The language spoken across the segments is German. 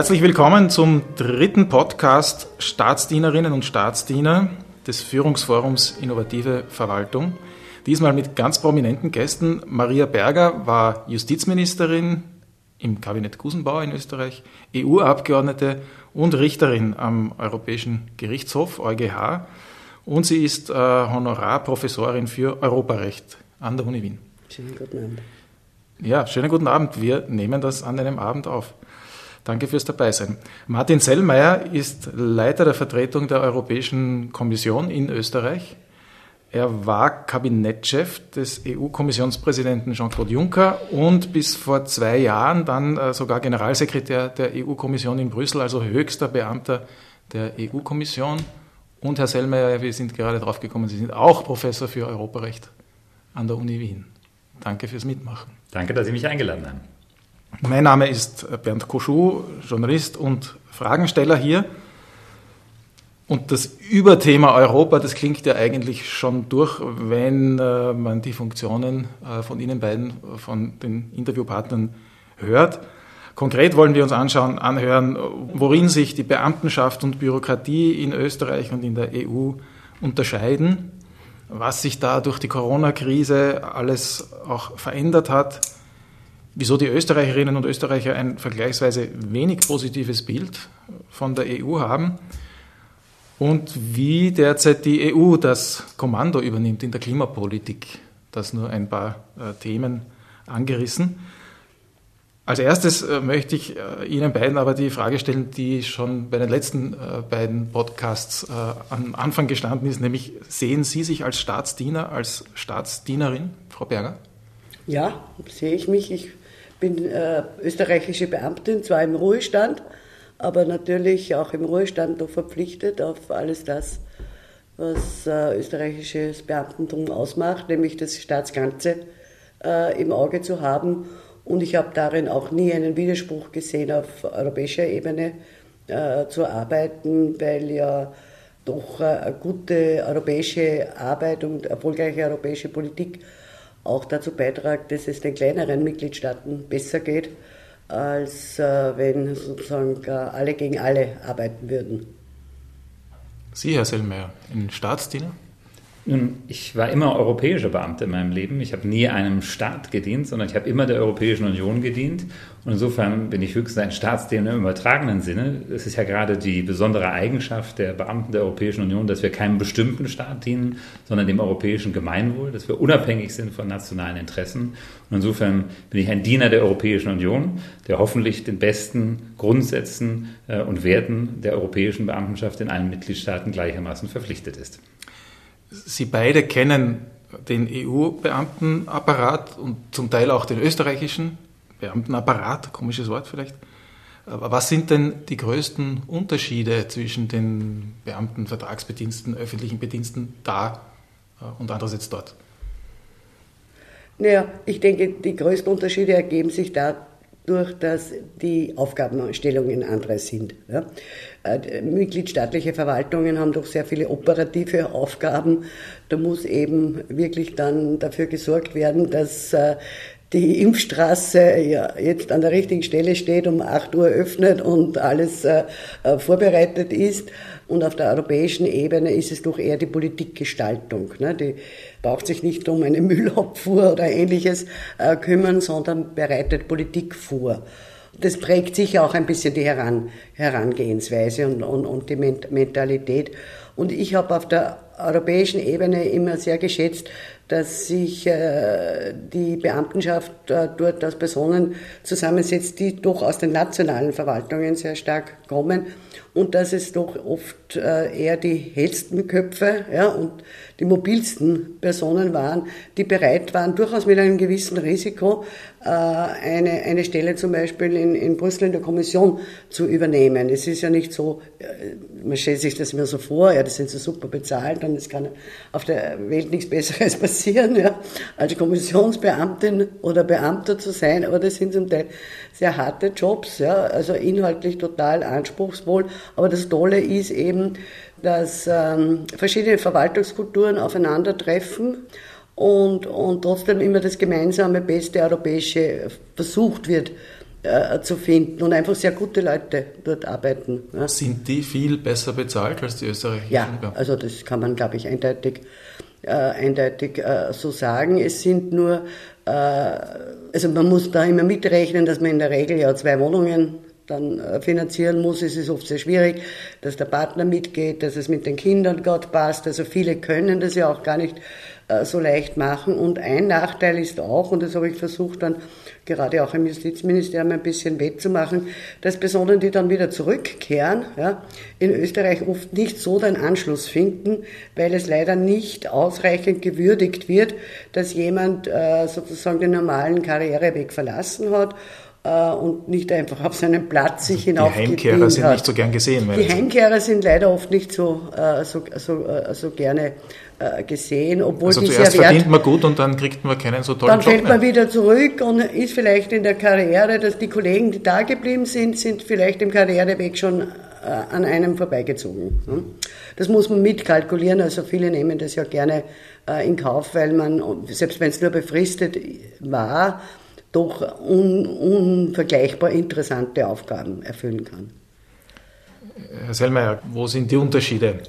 Herzlich willkommen zum dritten Podcast Staatsdienerinnen und Staatsdiener des Führungsforums Innovative Verwaltung. Diesmal mit ganz prominenten Gästen. Maria Berger war Justizministerin im Kabinett Gusenbauer in Österreich, EU-Abgeordnete und Richterin am Europäischen Gerichtshof, EuGH. Und sie ist äh, Honorarprofessorin für Europarecht an der Uni Wien. Schönen guten Abend. Ja, schönen guten Abend. Wir nehmen das an einem Abend auf. Danke fürs Dabeisein. Martin Sellmeier ist Leiter der Vertretung der Europäischen Kommission in Österreich. Er war Kabinettchef des EU-Kommissionspräsidenten Jean-Claude Juncker und bis vor zwei Jahren dann äh, sogar Generalsekretär der EU-Kommission in Brüssel, also höchster Beamter der EU-Kommission. Und Herr Sellmeier, wir sind gerade drauf gekommen, Sie sind auch Professor für Europarecht an der Uni Wien. Danke fürs Mitmachen. Danke, dass Sie mich eingeladen haben. Mein Name ist Bernd Koschuh, Journalist und Fragensteller hier. Und das Überthema Europa, das klingt ja eigentlich schon durch, wenn äh, man die Funktionen äh, von Ihnen beiden, von den Interviewpartnern hört. Konkret wollen wir uns anschauen, anhören, worin sich die Beamtenschaft und Bürokratie in Österreich und in der EU unterscheiden, was sich da durch die Corona-Krise alles auch verändert hat, wieso die Österreicherinnen und Österreicher ein vergleichsweise wenig positives Bild von der EU haben und wie derzeit die EU das Kommando übernimmt in der Klimapolitik. Das nur ein paar äh, Themen angerissen. Als erstes äh, möchte ich äh, Ihnen beiden aber die Frage stellen, die schon bei den letzten äh, beiden Podcasts äh, am Anfang gestanden ist, nämlich sehen Sie sich als Staatsdiener, als Staatsdienerin, Frau Berger? Ja, sehe ich mich. Ich bin äh, österreichische Beamtin, zwar im Ruhestand, aber natürlich auch im Ruhestand noch verpflichtet auf alles das, was äh, österreichisches Beamtentum ausmacht, nämlich das Staatsganze äh, im Auge zu haben. Und ich habe darin auch nie einen Widerspruch gesehen, auf europäischer Ebene äh, zu arbeiten, weil ja doch äh, gute europäische Arbeit und erfolgreiche europäische Politik auch dazu beiträgt, dass es den kleineren Mitgliedstaaten besser geht, als äh, wenn sozusagen äh, alle gegen alle arbeiten würden. Sie, Herr Sellmeier, in Staatsdiener? Nun, ich war immer europäischer Beamter in meinem Leben. Ich habe nie einem Staat gedient, sondern ich habe immer der Europäischen Union gedient. Und insofern bin ich höchstens ein Staatsdiener im übertragenen Sinne. Es ist ja gerade die besondere Eigenschaft der Beamten der Europäischen Union, dass wir keinem bestimmten Staat dienen, sondern dem europäischen Gemeinwohl, dass wir unabhängig sind von nationalen Interessen. Und insofern bin ich ein Diener der Europäischen Union, der hoffentlich den besten Grundsätzen äh, und Werten der europäischen Beamtenschaft in allen Mitgliedstaaten gleichermaßen verpflichtet ist. Sie beide kennen den EU-Beamtenapparat und zum Teil auch den österreichischen Beamtenapparat, komisches Wort vielleicht. Aber was sind denn die größten Unterschiede zwischen den Beamten, Vertragsbediensten, öffentlichen Bediensten da äh, und andererseits dort? Naja, ich denke, die größten Unterschiede ergeben sich da durch dass die Aufgabenstellungen andere sind. Ja. Äh, mitgliedstaatliche Verwaltungen haben doch sehr viele operative Aufgaben. Da muss eben wirklich dann dafür gesorgt werden, dass äh, die Impfstraße ja, jetzt an der richtigen Stelle steht, um 8 Uhr öffnet und alles äh, äh, vorbereitet ist. Und auf der europäischen Ebene ist es doch eher die Politikgestaltung. Ne? Die braucht sich nicht um eine Müllabfuhr oder ähnliches äh, kümmern, sondern bereitet Politik vor. Das prägt sicher auch ein bisschen die Heran, Herangehensweise und, und, und die Mentalität. Und ich habe auf der europäischen Ebene immer sehr geschätzt, dass sich äh, die Beamtenschaft äh, dort aus Personen zusammensetzt, die doch aus den nationalen Verwaltungen sehr stark kommen und dass es doch oft äh, eher die hellsten Köpfe ja, und die mobilsten Personen waren, die bereit waren, durchaus mit einem gewissen Risiko äh, eine, eine Stelle zum Beispiel in, in Brüssel in der Kommission zu übernehmen. Es ist ja nicht so, äh, man stellt sich das immer so vor, ja, das sind so super bezahlt und es kann auf der Welt nichts Besseres passieren, ja, als Kommissionsbeamtin oder Beamter zu sein, aber das sind zum Teil sehr harte Jobs, ja, also inhaltlich total anspruchsvoll. Aber das Tolle ist eben, dass ähm, verschiedene Verwaltungskulturen aufeinandertreffen und, und trotzdem immer das gemeinsame beste europäische versucht wird äh, zu finden und einfach sehr gute Leute dort arbeiten. Ja. Sind die viel besser bezahlt als die österreichischen? Ja, also das kann man, glaube ich, eindeutig, äh, eindeutig äh, so sagen. Es sind nur, äh, also man muss da immer mitrechnen, dass man in der Regel ja zwei Wohnungen dann äh, finanzieren muss, ist es oft sehr schwierig, dass der Partner mitgeht, dass es mit den Kindern Gott passt. Also viele können das ja auch gar nicht äh, so leicht machen. Und ein Nachteil ist auch, und das habe ich versucht dann gerade auch im Justizministerium ein bisschen wettzumachen, dass Personen, die dann wieder zurückkehren, ja, in Österreich oft nicht so den Anschluss finden, weil es leider nicht ausreichend gewürdigt wird, dass jemand äh, sozusagen den normalen Karriereweg verlassen hat äh, und nicht einfach auf seinen Platz sich also hinauf Die Heimkehrer sind hat. nicht so gern gesehen. Die Heimkehrer sind leider oft nicht so, äh, so, so, äh, so gerne gesehen, obwohl also die zuerst sehr verdient man gut und dann kriegt man keinen so tollen Dann fällt man wieder zurück und ist vielleicht in der Karriere, dass die Kollegen, die da geblieben sind, sind vielleicht im Karriereweg schon an einem vorbeigezogen. Hm? Das muss man mitkalkulieren, also viele nehmen das ja gerne in Kauf, weil man, selbst wenn es nur befristet war, doch un, unvergleichbar interessante Aufgaben erfüllen kann. Herr Sellmeier, wo sind die Unterschiede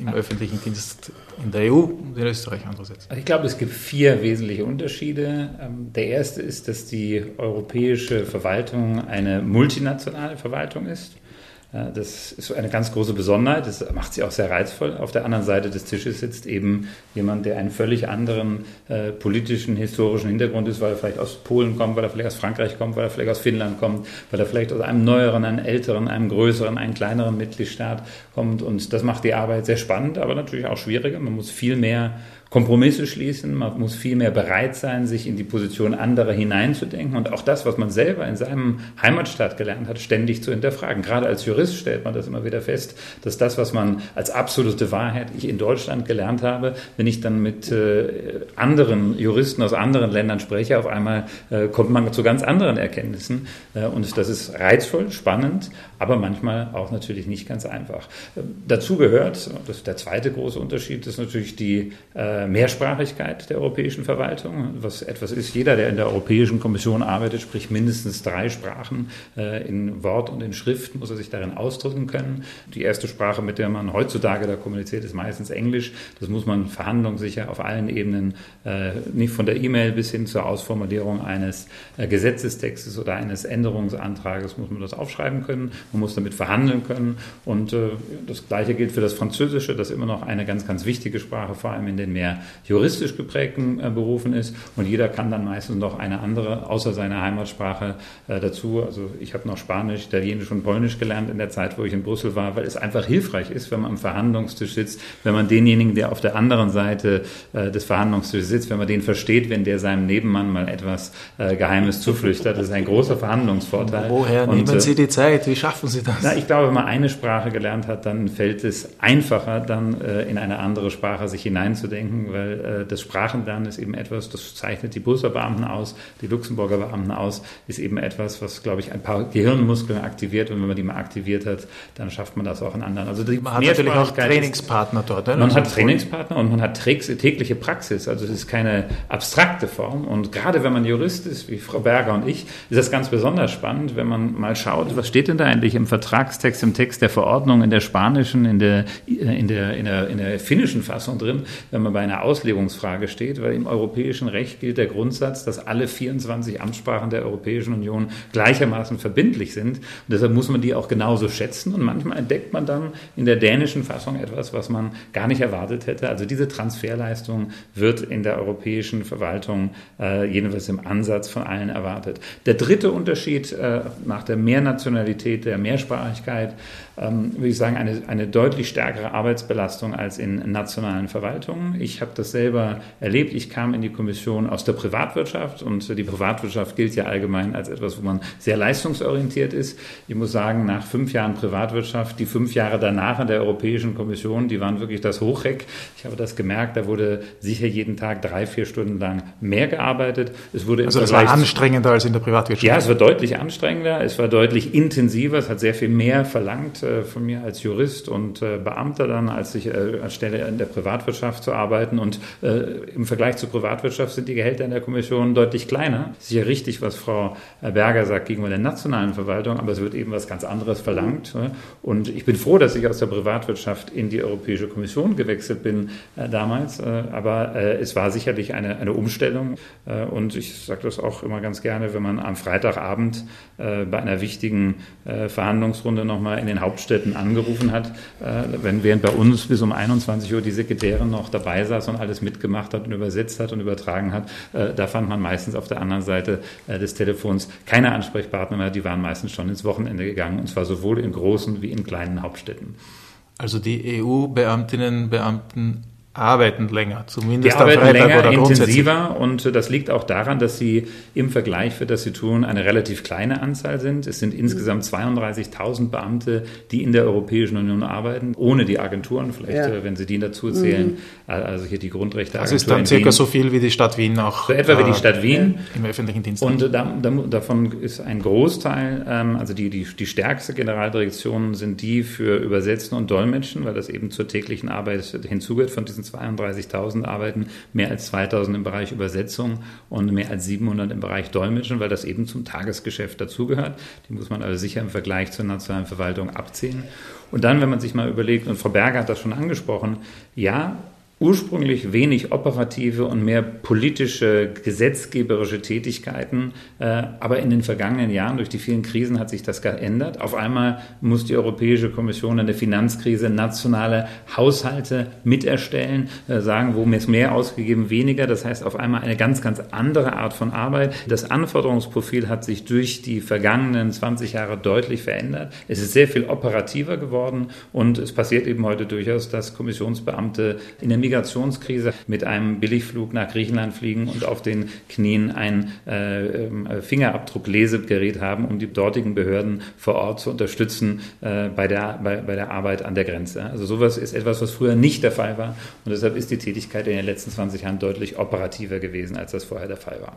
im öffentlichen Dienst in der EU und in Österreich andererseits? Also ich glaube, es gibt vier wesentliche Unterschiede. Ähm, der erste ist, dass die europäische Verwaltung eine multinationale Verwaltung ist. Das ist eine ganz große Besonderheit, das macht sie auch sehr reizvoll. Auf der anderen Seite des Tisches sitzt eben jemand, der einen völlig anderen äh, politischen, historischen Hintergrund ist, weil er vielleicht aus Polen kommt, weil er vielleicht aus Frankreich kommt, weil er vielleicht aus Finnland kommt, weil er vielleicht aus einem neueren, einem älteren, einem größeren, einem kleineren Mitgliedstaat kommt. Und das macht die Arbeit sehr spannend, aber natürlich auch schwieriger. Man muss viel mehr Kompromisse schließen, man muss viel mehr bereit sein, sich in die Position anderer hineinzudenken und auch das, was man selber in seinem Heimatstaat gelernt hat, ständig zu hinterfragen. Gerade als Jurist stellt man das immer wieder fest, dass das, was man als absolute Wahrheit ich in Deutschland gelernt habe, wenn ich dann mit äh, anderen Juristen aus anderen Ländern spreche, auf einmal äh, kommt man zu ganz anderen Erkenntnissen äh, und das ist reizvoll, spannend, aber manchmal auch natürlich nicht ganz einfach. Äh, dazu gehört, das ist der zweite große Unterschied, ist natürlich die äh, Mehrsprachigkeit der europäischen Verwaltung, was etwas ist, jeder, der in der Europäischen Kommission arbeitet, spricht mindestens drei Sprachen. Äh, in Wort und in Schrift muss er sich darin ausdrücken können. Die erste Sprache, mit der man heutzutage da kommuniziert, ist meistens Englisch. Das muss man verhandlungssicher auf allen Ebenen, äh, nicht von der E-Mail bis hin zur Ausformulierung eines äh, Gesetzestextes oder eines Änderungsantrages, muss man das aufschreiben können. Man muss damit verhandeln können. Und das Gleiche gilt für das Französische, das immer noch eine ganz, ganz wichtige Sprache, vor allem in den mehr juristisch geprägten äh, Berufen ist. Und jeder kann dann meistens noch eine andere, außer seiner Heimatsprache, äh, dazu. Also ich habe noch Spanisch, Italienisch und Polnisch gelernt in der Zeit, wo ich in Brüssel war, weil es einfach hilfreich ist, wenn man am Verhandlungstisch sitzt, wenn man denjenigen, der auf der anderen Seite äh, des Verhandlungstisches sitzt, wenn man den versteht, wenn der seinem Nebenmann mal etwas äh, Geheimes zuflüstert. Das ist ein großer Verhandlungsvorteil. Woher und, nehmen Sie die Zeit? Wie schaffen Sie das? Na, ich glaube, wenn man eine Sprache gelernt hat, dann fällt es einfacher, dann äh, in eine andere Sprache sich hineinzudenken weil äh, das Sprachenlernen ist eben etwas, das zeichnet die Brüsseler Beamten aus, die Luxemburger Beamten aus, ist eben etwas, was, glaube ich, ein paar Gehirnmuskeln aktiviert und wenn man die mal aktiviert hat, dann schafft man das auch in anderen. Also die man hat natürlich auch Trainingspartner dort. Ne? Man hat Trainingspartner und man hat tägliche Praxis, also es ist keine abstrakte Form und gerade wenn man Jurist ist, wie Frau Berger und ich, ist das ganz besonders spannend, wenn man mal schaut, was steht denn da eigentlich im Vertragstext, im Text der Verordnung, in der spanischen, in der, in der, in der, in der finnischen Fassung drin, wenn man bei einer Auslegungsfrage steht, weil im europäischen Recht gilt der Grundsatz, dass alle 24 Amtssprachen der Europäischen Union gleichermaßen verbindlich sind. Und deshalb muss man die auch genauso schätzen. Und manchmal entdeckt man dann in der dänischen Fassung etwas, was man gar nicht erwartet hätte. Also diese Transferleistung wird in der europäischen Verwaltung äh, jedenfalls im Ansatz von allen erwartet. Der dritte Unterschied äh, nach der Mehrnationalität, der Mehrsprachigkeit, ähm, würde ich sagen, eine, eine deutlich stärkere Arbeitsbelastung als in nationalen Verwaltungen. Ich habe das selber erlebt. Ich kam in die Kommission aus der Privatwirtschaft und die Privatwirtschaft gilt ja allgemein als etwas, wo man sehr leistungsorientiert ist. Ich muss sagen, nach fünf Jahren Privatwirtschaft, die fünf Jahre danach in der Europäischen Kommission, die waren wirklich das Hochreck. Ich habe das gemerkt, da wurde sicher jeden Tag drei, vier Stunden lang mehr gearbeitet. Es wurde also das war anstrengender als in der Privatwirtschaft? Ja, es war deutlich anstrengender, es war deutlich intensiver, es hat sehr viel mehr verlangt von mir als Jurist und äh, Beamter dann, als ich äh, anstelle in der Privatwirtschaft zu arbeiten und äh, im Vergleich zur Privatwirtschaft sind die Gehälter in der Kommission deutlich kleiner. Sicher richtig, was Frau Berger sagt gegenüber der nationalen Verwaltung, aber es wird eben was ganz anderes verlangt. Und ich bin froh, dass ich aus der Privatwirtschaft in die Europäische Kommission gewechselt bin äh, damals. Äh, aber äh, es war sicherlich eine, eine Umstellung. Äh, und ich sage das auch immer ganz gerne, wenn man am Freitagabend äh, bei einer wichtigen äh, Verhandlungsrunde nochmal in den Hauptstädten angerufen hat, wenn während bei uns bis um 21 Uhr die Sekretärin noch dabei saß und alles mitgemacht hat und übersetzt hat und übertragen hat, da fand man meistens auf der anderen Seite des Telefons keine Ansprechpartner mehr. Die waren meistens schon ins Wochenende gegangen und zwar sowohl in großen wie in kleinen Hauptstädten. Also die EU-Beamtinnen, Beamten arbeiten länger, zumindest die arbeiten am Freitag länger, oder intensiver und das liegt auch daran, dass sie im Vergleich für das sie tun eine relativ kleine Anzahl sind. Es sind insgesamt 32.000 Beamte, die in der Europäischen Union arbeiten, ohne die Agenturen, vielleicht ja. Äh, wenn Sie die dazu zählen, mhm. Äh, also hier die Grundrechte. Das ist dann circa Wien. so viel wie die Stadt Wien auch. So etwa wie die äh, Stadt Wien im öffentlichen Dienst. Und da, da, davon ist ein Großteil, ähm, also die, die, die stärkste Generaldirektion sind die für Übersetzen und Dolmetschen, weil das eben zur täglichen Arbeit hinzugehört von diesen 32.000 arbeiten mehr als 2.000 im Bereich Übersetzung und mehr als 700 im Bereich Dolmetschen, weil das eben zum Tagesgeschäft dazugehört. Die muss man also sicher im Vergleich zur nationalen Verwaltung abziehen. Und dann, wenn man sich mal überlegt, und Frau Berger hat das schon angesprochen, ja, ursprünglich wenig operative und mehr politische, gesetzgeberische Tätigkeiten. Äh, aber in den vergangenen Jahren durch die vielen Krisen hat sich das geändert. Auf einmal muss die Europäische Kommission in der Finanzkrise nationale Haushalte miterstellen, äh, sagen, wo ist mehr ausgegeben, weniger. Das heißt auf einmal eine ganz, ganz andere Art von Arbeit. Das Anforderungsprofil hat sich durch die vergangenen 20 Jahre deutlich verändert. Es ist sehr viel operativer geworden und es passiert eben heute durchaus, dass Kommissionsbeamte in der Migrationskrise mit einem Billigflug nach Griechenland fliegen und auf den Knien ein äh, ähm, Fingerabdruck-Lesegerät haben, um die dortigen Behörden vor Ort zu unterstützen äh, bei, der, bei, bei der Arbeit an der Grenze. Also sowas ist etwas, was früher nicht der Fall war und deshalb ist die Tätigkeit in den letzten 20 Jahren deutlich operativer gewesen, als das vorher der Fall war.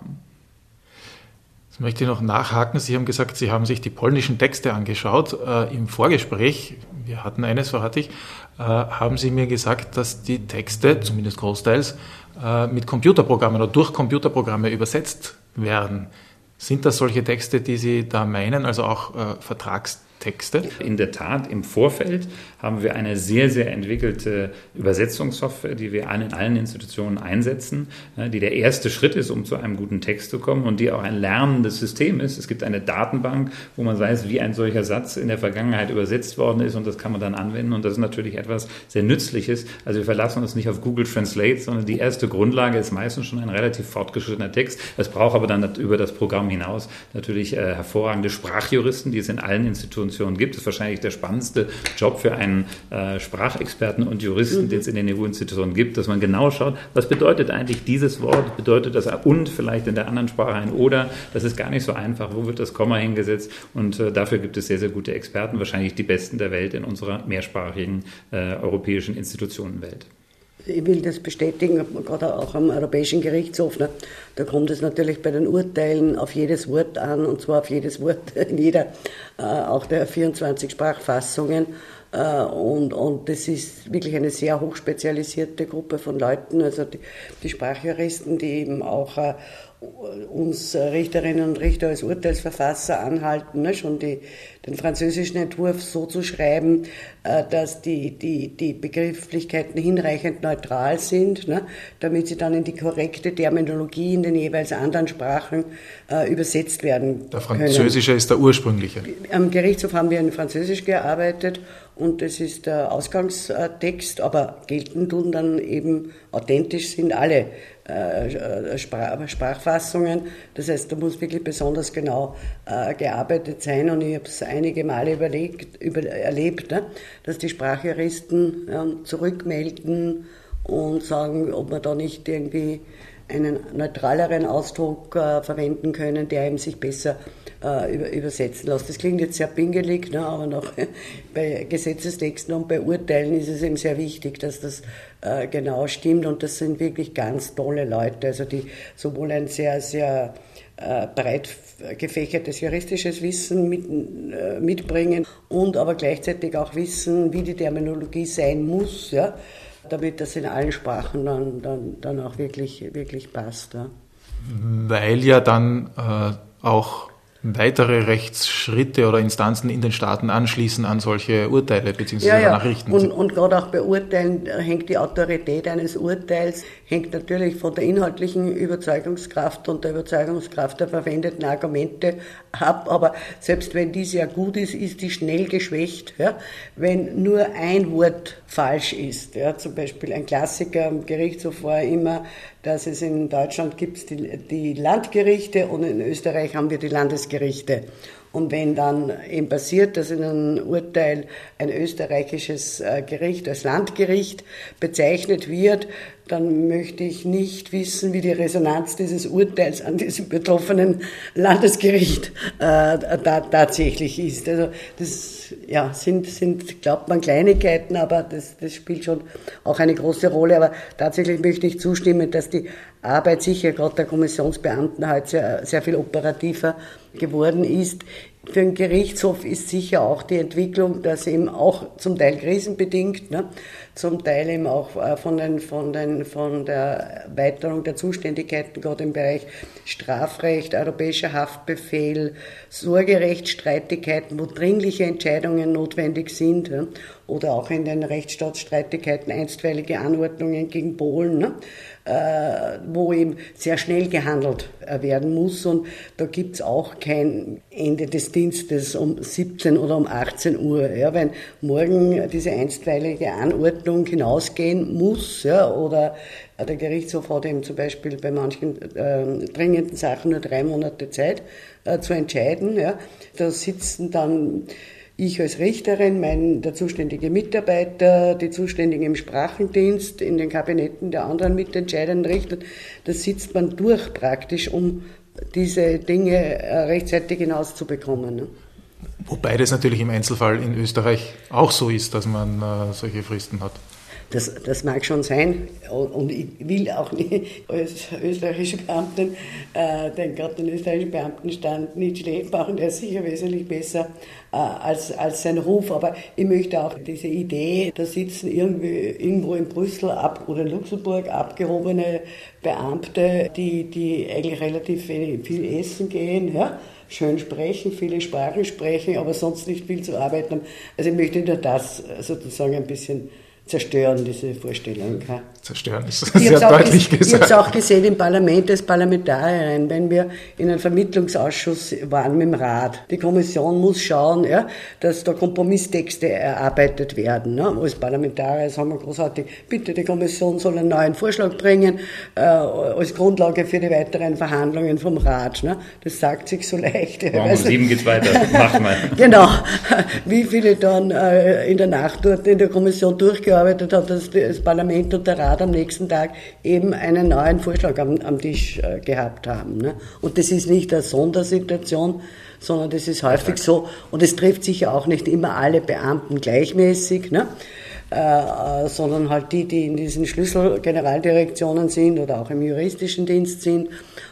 Jetzt möchte ich noch nachhaken. Sie haben gesagt, Sie haben sich die polnischen Texte angeschaut. Äh, Im Vorgespräch, wir hatten eines, verrate ich, äh, haben Sie mir gesagt, dass die Texte, zumindest großteils, äh, mit Computerprogrammen oder durch Computerprogramme übersetzt werden. Sind das solche Texte, die Sie da meinen, also auch äh, Vertragstexte? Texte? In der Tat, im Vorfeld haben wir eine sehr, sehr entwickelte Übersetzungssoftware, die wir in allen Institutionen einsetzen, die der erste Schritt ist, um zu einem guten Text zu kommen und die auch ein lernendes System ist. Es gibt eine Datenbank, wo man weiß, wie ein solcher Satz in der Vergangenheit übersetzt worden ist und das kann man dann anwenden und das ist natürlich etwas sehr Nützliches. Also wir verlassen uns nicht auf Google Translate, sondern die erste Grundlage ist meistens schon ein relativ fortgeschrittener Text. Es braucht aber dann über das Programm hinaus natürlich äh, hervorragende Sprachjuristen, die es in allen Institutionen Institutionen gibt. Das ist wahrscheinlich der spannendste Job für einen äh, Sprachexperten und Juristen, mhm. den es in den EU-Institutionen gibt, dass man genau schaut, was bedeutet eigentlich dieses Wort, bedeutet das und vielleicht in der anderen Sprache ein oder. Das ist gar nicht so einfach. Wo wird das Komma hingesetzt? Und äh, dafür gibt es sehr, sehr gute Experten, wahrscheinlich die besten der Welt in unserer mehrsprachigen äh, europäischen Institutionenwelt ich will das bestätigen, gerade auch am Europäischen Gerichtshof. Ne? Da kommt es natürlich bei den Urteilen auf jedes Wort an, und zwar auf jedes Wort in jeder, äh, auch der 24 Sprachfassungen. Äh, und, und das ist wirklich eine sehr hochspezialisierte Gruppe von Leuten, also die, die Sprachjuristen, die eben auch äh, uns Richterinnen und Richter als Urteilsverfasser anhalten, ne, schon die, den französischen Entwurf so zu schreiben, äh, dass die, die, die Begrifflichkeiten hinreichend neutral sind, ne, damit sie dann in die korrekte Terminologie in den jeweils anderen Sprachen äh, übersetzt werden Der französische können. ist der ursprüngliche. Am Gerichtshof haben wir in Französisch gearbeitet und das ist der Ausgangstext, aber gelten tun dann eben authentisch sind alle äh, Sprachfassungen. Das heißt, da muss wirklich besonders genau äh, gearbeitet sein. Und ich habe es einige Male überlegt, über, erlebt, ne, dass die Sprachjuristen zurückmelden und sagen, ob man da nicht irgendwie einen neutraleren Ausdruck äh, verwenden können, der eben sich besser äh, über, übersetzen lässt. Das klingt jetzt sehr pingelig, ne, aber noch bei Gesetzestexten und bei Urteilen ist es eben sehr wichtig, dass das äh, genau stimmt und das sind wirklich ganz tolle Leute, also die sowohl ein sehr, sehr äh, breit gefächertes juristisches Wissen mit, äh, mitbringen und aber gleichzeitig auch wissen, wie die Terminologie sein muss. Ja? damit das in allen Sprachen dann, dann, dann auch wirklich, wirklich passt. Ja. Weil ja dann äh, auch weitere Rechtsschritte oder Instanzen in den Staaten anschließen an solche Urteile bzw. Ja, ja. Nachrichten. Und, und gerade auch bei Urteilen hängt die Autorität eines Urteils, hängt natürlich von der inhaltlichen Überzeugungskraft und der Überzeugungskraft der verwendeten Argumente ab. Aber selbst wenn die sehr gut ist, ist die schnell geschwächt. Ja? Wenn nur ein Wort falsch ist, ja? zum Beispiel ein Klassiker am Gerichtshof war immer, dass es in Deutschland gibt die, die Landgerichte und in Österreich haben wir die Landesgerichte. Und wenn dann eben passiert, dass in einem Urteil ein österreichisches äh, Gericht als Landgericht bezeichnet wird, dann möchte ich nicht wissen, wie die Resonanz dieses Urteils an diesem betroffenen Landesgericht äh, da, tatsächlich ist. Also das ja, sind, sind, glaubt man, Kleinigkeiten, aber das, das spielt schon auch eine große Rolle. Aber tatsächlich möchte ich zustimmen, dass die Arbeit sicher gerade der Kommissionsbeamten heute sehr, sehr viel operativer geworden ist. Für den Gerichtshof ist sicher auch die Entwicklung, dass eben auch zum Teil krisenbedingt, ne, zum Teil eben auch äh, von, den, von, den, von der Erweiterung der Zuständigkeiten, gerade im Bereich Strafrecht, europäischer Haftbefehl, Sorgerechtsstreitigkeiten, wo dringliche Entscheidungen notwendig sind, oder auch in den Rechtsstaatsstreitigkeiten einstweilige Anordnungen gegen Polen, ne, äh, wo eben sehr schnell gehandelt äh, werden muss. Und da gibt es auch kein Ende des Dienstes um 17 oder um 18 Uhr. Ja, wenn morgen diese einstweilige Anordnung hinausgehen muss, ja, oder der Gerichtshof hat eben zum Beispiel bei manchen äh, dringenden Sachen nur drei Monate Zeit äh, zu entscheiden. Ja. Da sitzen dann ich als Richterin, mein, der zuständige Mitarbeiter, die Zuständigen im Sprachendienst, in den Kabinetten der anderen mitentscheidenden Richter, da sitzt man durch praktisch, um diese Dinge äh, rechtzeitig hinauszubekommen. Ne? Wobei das natürlich im Einzelfall in Österreich auch so ist, dass man äh, solche Fristen hat. Das, das mag schon sein. Und ich will auch nicht als österreichische Beamtin äh, den gerade den österreichischen Beamtenstand nicht schlecht machen, der ist sicher wesentlich besser äh, als, als sein Ruf, aber ich möchte auch diese Idee, da sitzen irgendwie irgendwo in Brüssel ab, oder in Luxemburg abgehobene Beamte, die, die eigentlich relativ viel essen gehen, ja, schön sprechen, viele Sprachen sprechen, aber sonst nicht viel zu arbeiten haben. Also ich möchte nur das sozusagen ein bisschen zerstören, diese Vorstellung. Zerstören ist sehr deutlich gesagt. Ich habe es auch gesehen im Parlament als Parlamentarierin, wenn wir in einem Vermittlungsausschuss waren mit dem Rat. Die Kommission muss schauen, ja, dass da Kompromisstexte erarbeitet werden. Ne? Als Parlamentarier sagen wir großartig, bitte die Kommission soll einen neuen Vorschlag bringen äh, als Grundlage für die weiteren Verhandlungen vom Rat. Ne? Das sagt sich so leicht. Morgen um sieben geht's weiter. Mach mal. genau. Wie viele dann äh, in der Nacht dort in der Kommission durchgearbeitet hat, dass das Parlament und der Rat Rat am nächsten Tag eben einen neuen Vorschlag am, am Tisch äh, gehabt haben. Ne? Und das ist nicht eine Sondersituation, sondern das ist häufig so. Und es trifft sicher auch nicht immer alle Beamten gleichmäßig. Ne? Äh, äh, sondern halt die, die in diesen Schlüsselgeneraldirektionen sind oder auch im juristischen Dienst sind.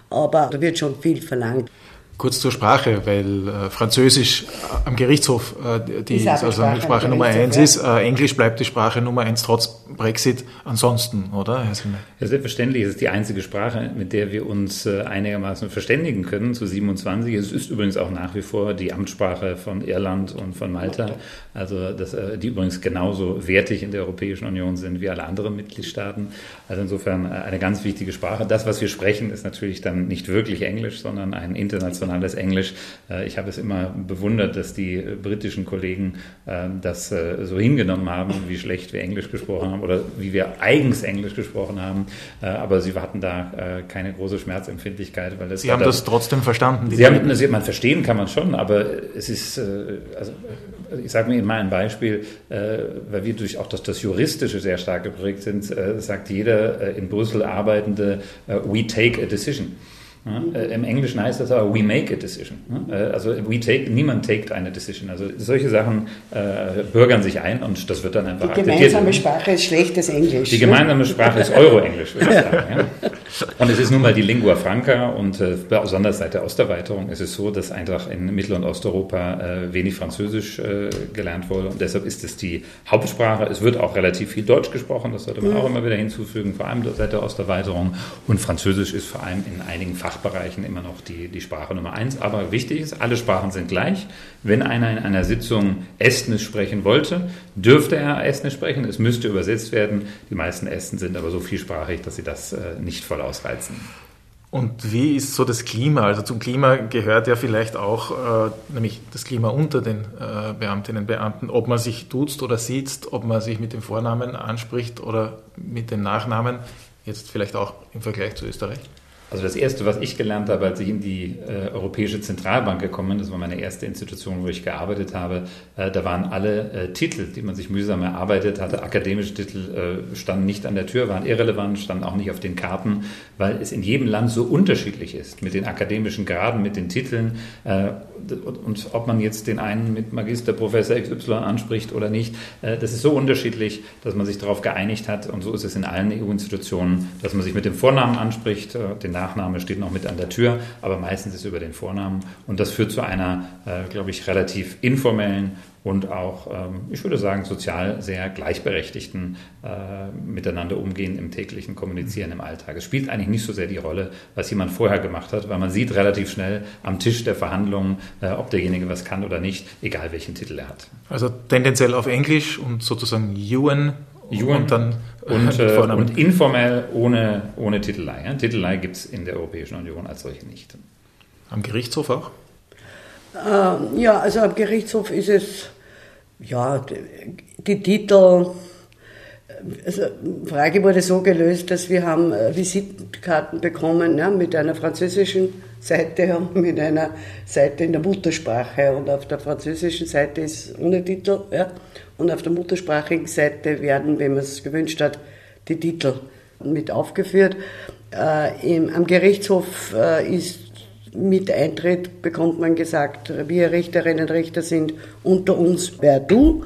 Aber da wird schon viel verlangt. Kurz zur Sprache, weil äh, Französisch äh, am Gerichtshof äh, die, die also Sprache, Sprache Nummer eins ist. Äh, Englisch bleibt die Sprache Nummer eins trotz Brexit ansonsten, oder? Ja, selbstverständlich. Es ist die einzige Sprache, mit der wir uns äh, einigermaßen verständigen können zu 27. Es ist übrigens auch nach wie vor die Amtssprache von Irland und von Malta. Also das, äh, die übrigens genauso wertig in der Europäischen Union sind wie alle anderen Mitgliedstaaten. Also insofern eine ganz wichtige Sprache. Das, was wir sprechen, ist natürlich dann nicht wirklich Englisch, sondern ein internationales internationales Englisch. Äh, ich habe es immer bewundert, dass die britischen Kollegen äh, das äh, so hingenommen haben, wie schlecht wir Englisch gesprochen haben oder wie wir eigens Englisch gesprochen haben. Aber sie hatten da keine große Schmerzempfindlichkeit. Weil das sie haben das, das trotzdem verstanden? Sie haben, also man verstehen kann man schon, aber es ist, also ich sage mir in meinem Beispiel, weil wir durch auch das, das Juristische sehr stark geprägt sind, sagt jeder in Brüssel Arbeitende, we take a decision. Äh, Im Englischen heißt das aber, we make a decision. Äh, also we take, niemand taked eine decision. Also solche Sachen äh, bürgern sich ein und das wird dann einfach Die gemeinsame Sprache ist schlechtes Englisch. Die gemeinsame Sprache ist Euro-Englisch, würde ich sagen. Ja. Und es ist nun mal die Lingua Franca und äh, besonders seit der Osterweiterung ist es so, dass einfach in Mittel- und Osteuropa äh, wenig Französisch äh, gelernt wurde und deshalb ist es die Hauptsprache. Es wird auch relativ viel Deutsch gesprochen, das sollte man mhm. auch immer wieder hinzufügen, vor allem seit der Osterweiterung. Und Französisch ist vor allem in einigen Fachbereichen immer noch die, die Sprache Nummer eins. Aber wichtig ist, alle Sprachen sind gleich. Wenn einer in einer Sitzung Estnisch sprechen wollte, dürfte er Estnisch sprechen. Es müsste übersetzt werden. Die meisten Esten sind aber so vielsprachig, dass sie das äh, nicht voll ausreizen. Und wie ist so das Klima? Also zum Klima gehört ja vielleicht auch äh, nämlich das Klima unter den äh, Beamtinnen und Beamten, ob man sich duzt oder sieht, ob man sich mit dem Vornamen anspricht oder mit dem Nachnamen, jetzt vielleicht auch im Vergleich zu Österreich. Also das Erste, was ich gelernt habe, als ich in die äh, Europäische Zentralbank gekommen bin, das war meine erste Institution, wo ich gearbeitet habe, äh, da waren alle äh, Titel, die man sich mühsam erarbeitet hatte, akademische Titel, äh, standen nicht an der Tür, waren irrelevant, standen auch nicht auf den Karten, weil es in jedem Land so unterschiedlich ist mit den akademischen Graden, mit den Titeln äh, und, und, ob man jetzt den einen mit Magister, Professor XY anspricht oder nicht, äh, das ist so unterschiedlich, dass man sich darauf geeinigt hat und so ist es in allen EU-Institutionen, dass man sich mit dem Vornamen anspricht, den Nachname steht noch mit an der Tür, aber meistens ist es über den Vornamen. Und das führt zu einer, äh, glaube ich, relativ informellen und auch, ähm, ich würde sagen, sozial sehr gleichberechtigten äh, Miteinander umgehen im täglichen Kommunizieren im Alltag. Es spielt eigentlich nicht so sehr die Rolle, was jemand vorher gemacht hat, weil man sieht relativ schnell am Tisch der Verhandlungen, äh, ob derjenige was kann oder nicht, egal welchen Titel er hat. Also tendenziell auf Englisch und sozusagen UN Juren und dann und, äh, und informell ohne, ohne Titelei. Ja? Titelei gibt es in der Europäischen Union als solche nicht. Am Gerichtshof auch? Ähm, ja, also am Gerichtshof ist es, ja, die, die Titel, also die Frage wurde so gelöst, dass wir haben äh, Visitenkarten bekommen ja, mit einer französischen Seite und mit einer Seite in der Muttersprache. Und auf der französischen Seite ist ohne Titel. Ja. Und auf der muttersprachigen Seite werden, wenn man es gewünscht hat, die Titel mit aufgeführt. Äh, im, am Gerichtshof äh, ist mit Eintritt, bekommt man gesagt, wir Richterinnen und Richter sind unter uns wer du,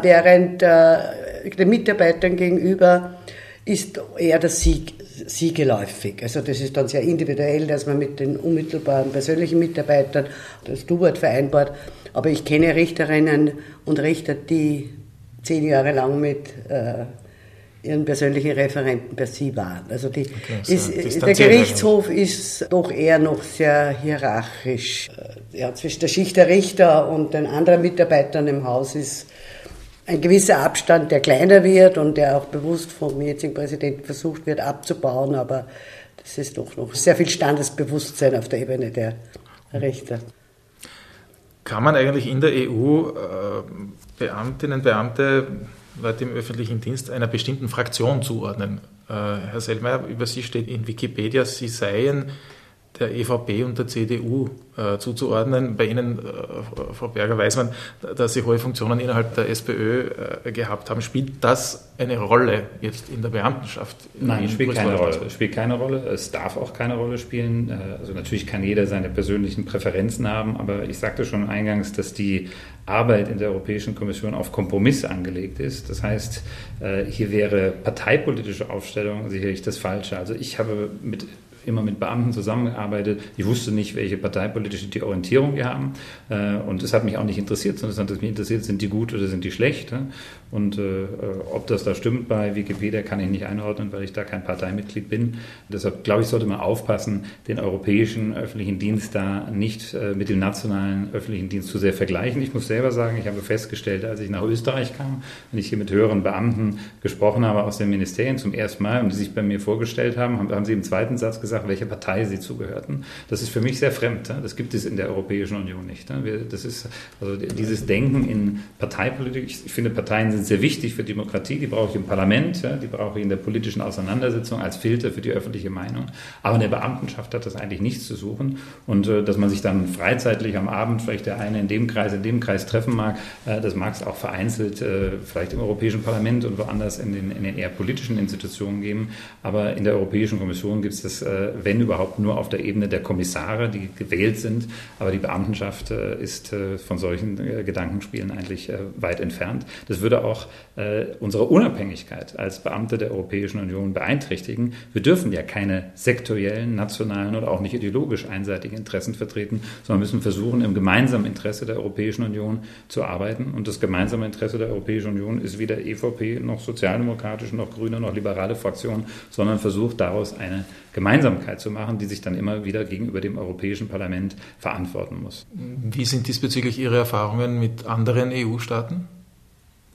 während äh, den Mitarbeitern gegenüber ist eher das Sieg, Sie geläufig. Also das ist dann sehr individuell, dass man mit den unmittelbaren persönlichen Mitarbeitern das Du-Wort vereinbart. Aber ich kenne Richterinnen und Richter, die zehn Jahre lang mit äh, ihren persönlichen Referenten per Sie waren. Also die, okay, ist, der Gerichtshof ist doch eher noch sehr hierarchisch. Äh, ja, zwischen der Schicht der Richter und den anderen Mitarbeitern im Haus ist ein gewisser Abstand, der kleiner wird und der auch bewusst vom jetzigen Präsidenten versucht wird abzubauen, aber das ist doch noch sehr viel Standesbewusstsein auf der Ebene der Richter. Kann man eigentlich in der EU äh, Beamtinnen, Beamte, Leute im öffentlichen Dienst einer bestimmten Fraktion zuordnen? Äh, Herr Selmayr, über Sie steht in Wikipedia, Sie seien der EVP und der CDU äh, zuzuordnen. Bei Ihnen, äh, Frau Berger, weiß man, dass Sie hohe Funktionen innerhalb der SPÖ äh, gehabt haben. Spielt das eine Rolle jetzt in der Beamtenschaft? Nein, spielt keine Rolle. Es spielt keine Rolle. Es darf auch keine Rolle spielen. Äh, also natürlich kann jeder seine persönlichen Präferenzen haben, aber ich sagte schon eingangs, dass die Arbeit in der Europäischen Kommission auf Kompromiss angelegt ist. Das heißt, äh, hier wäre parteipolitische Aufstellung sicherlich das Falsche. Also ich habe mit immer mit Beamten zusammengearbeitet. Ich wusste nicht, welche parteipolitische Orientierung wir haben. Äh, und es hat mich auch nicht interessiert, sondern es hat mich interessiert, sind die gut oder sind die schlecht. Und äh, ob das da stimmt bei Wikipedia, kann ich nicht einordnen, weil ich da kein Parteimitglied bin. Deshalb glaube ich, sollte man aufpassen, den europäischen öffentlichen Dienst da nicht äh, mit dem nationalen öffentlichen Dienst zu sehr vergleichen. Ich muss selber sagen, ich habe festgestellt, als ich nach Österreich kam und ich hier mit höheren Beamten gesprochen habe aus den Ministerien zum ersten Mal und die sich bei mir vorgestellt haben, haben sie im zweiten Satz gesagt, welcher Partei sie zugehörten. Das ist für mich sehr fremd. Das gibt es in der Europäischen Union nicht. Das ist also dieses Denken in Parteipolitik. Ich finde, Parteien sind sehr wichtig für Demokratie. Die brauche ich im Parlament, die brauche ich in der politischen Auseinandersetzung als Filter für die öffentliche Meinung. Aber in der Beamtenschaft hat das eigentlich nichts zu suchen. Und äh, dass man sich dann freizeitlich am Abend vielleicht der eine in dem Kreis, in dem Kreis treffen mag, äh, das mag es auch vereinzelt äh, vielleicht im Europäischen Parlament und woanders in den, in den eher politischen Institutionen geben. Aber in der Europäischen Kommission gibt es das wenn überhaupt nur auf der Ebene der Kommissare, die gewählt sind. Aber die Beamtenschaft ist von solchen Gedankenspielen eigentlich weit entfernt. Das würde auch unsere Unabhängigkeit als Beamte der Europäischen Union beeinträchtigen. Wir dürfen ja keine sektoriellen, nationalen oder auch nicht ideologisch einseitigen Interessen vertreten, sondern müssen versuchen, im gemeinsamen Interesse der Europäischen Union zu arbeiten. Und das gemeinsame Interesse der Europäischen Union ist weder EVP noch sozialdemokratische noch grüne noch liberale Fraktion, sondern versucht daraus eine Gemeinsamkeit zu machen, die sich dann immer wieder gegenüber dem Europäischen Parlament verantworten muss. Wie sind diesbezüglich Ihre Erfahrungen mit anderen EU-Staaten?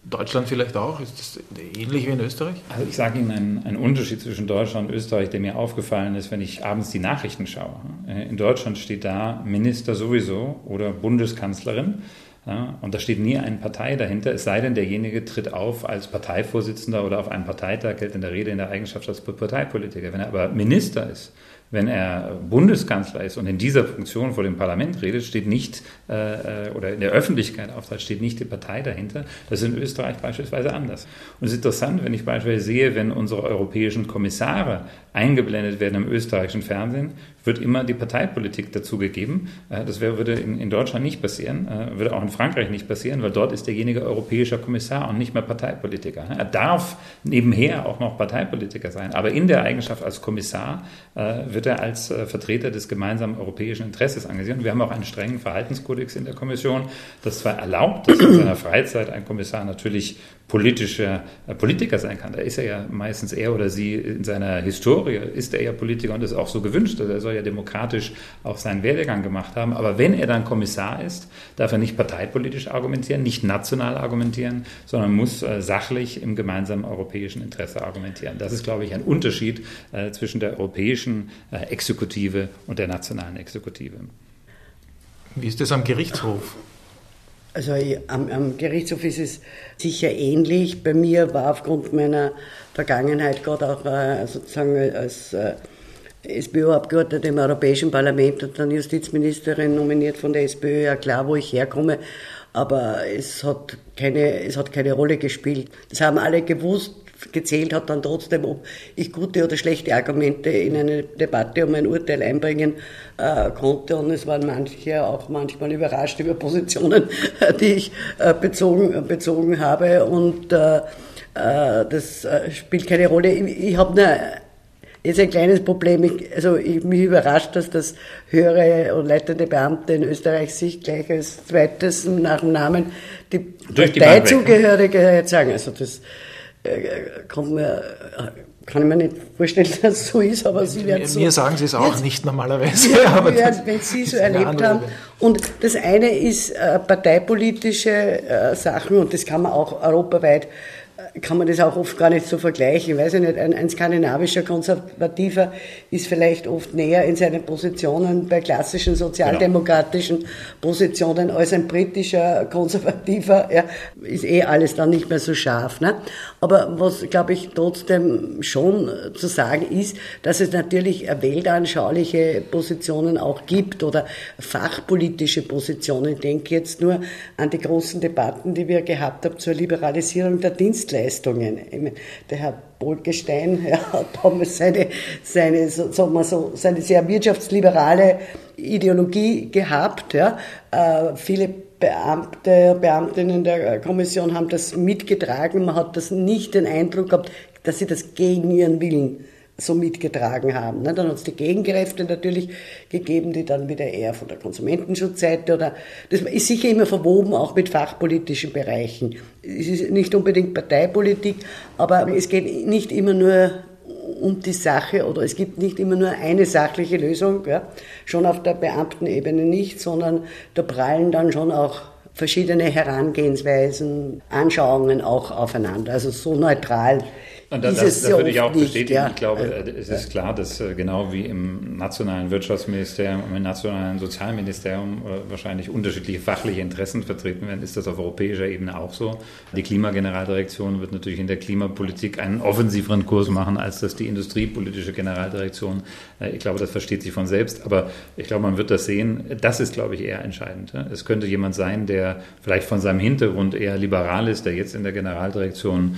Deutschland vielleicht auch? Ist das ähnlich wie in Österreich? Also ich sage Ihnen einen, einen, Unterschied zwischen Deutschland und Österreich, der mir aufgefallen ist, wenn ich abends die Nachrichten schaue. In Deutschland steht da Minister sowieso oder Bundeskanzlerin. Ja, und da steht nie eine Partei dahinter, es sei denn, derjenige tritt auf als Parteivorsitzender oder auf einem Parteitag, gilt in der Rede in der Eigenschaft als Parteipolitiker. Wenn er aber Minister ist, wenn er Bundeskanzler ist und in dieser Funktion vor dem Parlament redet, steht nicht, äh, oder in der Öffentlichkeit auftritt, steht nicht die Partei dahinter. Das ist in Österreich beispielsweise anders. Und es ist interessant, wenn ich beispielsweise sehe, wenn unsere europäischen Kommissare eingeblendet werden im österreichischen Fernsehen, wird immer die Parteipolitik dazugegeben. Äh, das würde in, in, Deutschland nicht passieren, äh, würde auch in Frankreich nicht passieren, weil dort ist derjenige europäischer Kommissar und nicht mehr Parteipolitiker. Er darf nebenher auch noch Parteipolitiker sein, aber in der Eigenschaft als Kommissar äh, wird er als Vertreter des gemeinsamen europäischen Interesses angesehen. wir haben auch einen strengen Verhaltenskodex in der Kommission, das zwar erlaubt, dass in seiner Freizeit ein Kommissar natürlich politischer Politiker sein kann. Da ist er ja meistens er oder sie in seiner Historie, ist er ja Politiker und ist auch so gewünscht. Also er soll ja demokratisch auch seinen Werdegang gemacht haben. Aber wenn er dann Kommissar ist, darf er nicht parteipolitisch argumentieren, nicht national argumentieren, sondern muss äh, sachlich im gemeinsamen europäischen Interesse argumentieren. Das ist, glaube ich, ein Unterschied äh, zwischen der europäischen äh, Exekutive und der nationalen Exekutive. Wie ist das am Gerichtshof? Also am, am, Gerichtshof ist es sicher ähnlich. Bei mir war aufgrund meiner Vergangenheit gerade auch äh, sozusagen als äh, SPÖ-Abgeordnete im Europäischen Parlament und dann Justizministerin nominiert von der SPÖ, ja klar, wo ich herkomme. Aber es hat keine, es hat keine Rolle gespielt. Das haben alle gewusst. Gezählt hat dann trotzdem, ob ich gute oder schlechte Argumente in eine Debatte um ein Urteil einbringen äh, konnte. Und es waren manche auch manchmal überrascht über Positionen, die ich äh, bezogen, bezogen habe. Und äh, äh das äh, spielt keine Rolle. Ich, ich habe nur ist ein kleines Problem. Ich, also ich, mich überrascht, dass das höhere und leitende Beamte in Österreich sich gleich als zweites nach dem Namen die Parteizugehörigkeit sagen. Also das äh, kommt mir, kann ich mir nicht vorstellen, dass es so ist, aber Sie werden so. Mir sagen Sie es auch jetzt, nicht normalerweise. Ja, aber werden, wenn Sie so erlebt haben. Und das eine ist äh, parteipolitische äh, Sachen und das kann man auch europaweit kann man das auch oft gar nicht so vergleichen. Ich weiß ja nicht, ein, ein, skandinavischer Konservativer ist vielleicht oft näher in seinen Positionen bei klassischen sozialdemokratischen genau. Positionen als ein britischer Konservativer. Ja, ist eh alles dann nicht mehr so scharf. Ne? Aber was, glaube ich, trotzdem schon zu sagen ist, dass es natürlich weltanschauliche Positionen auch gibt oder fachpolitische Positionen. Ich denke jetzt nur an die großen Debatten, die wir gehabt haben zur Liberalisierung der Dienstleistungen. Der Herr Bolkestein ja, hat damals seine, seine, sagen wir so, seine sehr wirtschaftsliberale Ideologie gehabt. Ja. Äh, viele Beamte, Beamtinnen der Kommission haben das mitgetragen. Man hat das nicht den Eindruck gehabt, dass sie das gegen ihren Willen so mitgetragen haben. Ne? Dann hat es die Gegenkräfte natürlich gegeben, die dann wieder eher von der Konsumentenschutzseite oder das ist sicher immer verwoben auch mit fachpolitischen Bereichen. Es ist nicht unbedingt Parteipolitik, aber es geht nicht immer nur um die Sache oder es gibt nicht immer nur eine sachliche Lösung, ja? schon auf der Beamtenebene nicht, sondern da prallen dann schon auch verschiedene Herangehensweisen, Anschauungen auch aufeinander. Also so neutral und da, das, das würde ich auch bestätigen. Ja. Ich glaube, äh, es ist klar, dass äh, genau wie im nationalen Wirtschaftsministerium und im nationalen Sozialministerium äh, wahrscheinlich unterschiedliche fachliche Interessen vertreten werden, ist das auf europäischer Ebene auch so. Die Klimageneraldirektion wird natürlich in der Klimapolitik einen offensiveren Kurs machen, als das die industriepolitische Generaldirektion. Ich glaube, das versteht sich von selbst. Aber ich glaube, man wird das sehen. Das ist, glaube ich, eher entscheidend. Es könnte jemand sein, der vielleicht von seinem Hintergrund eher liberal ist, der jetzt in der Generaldirektion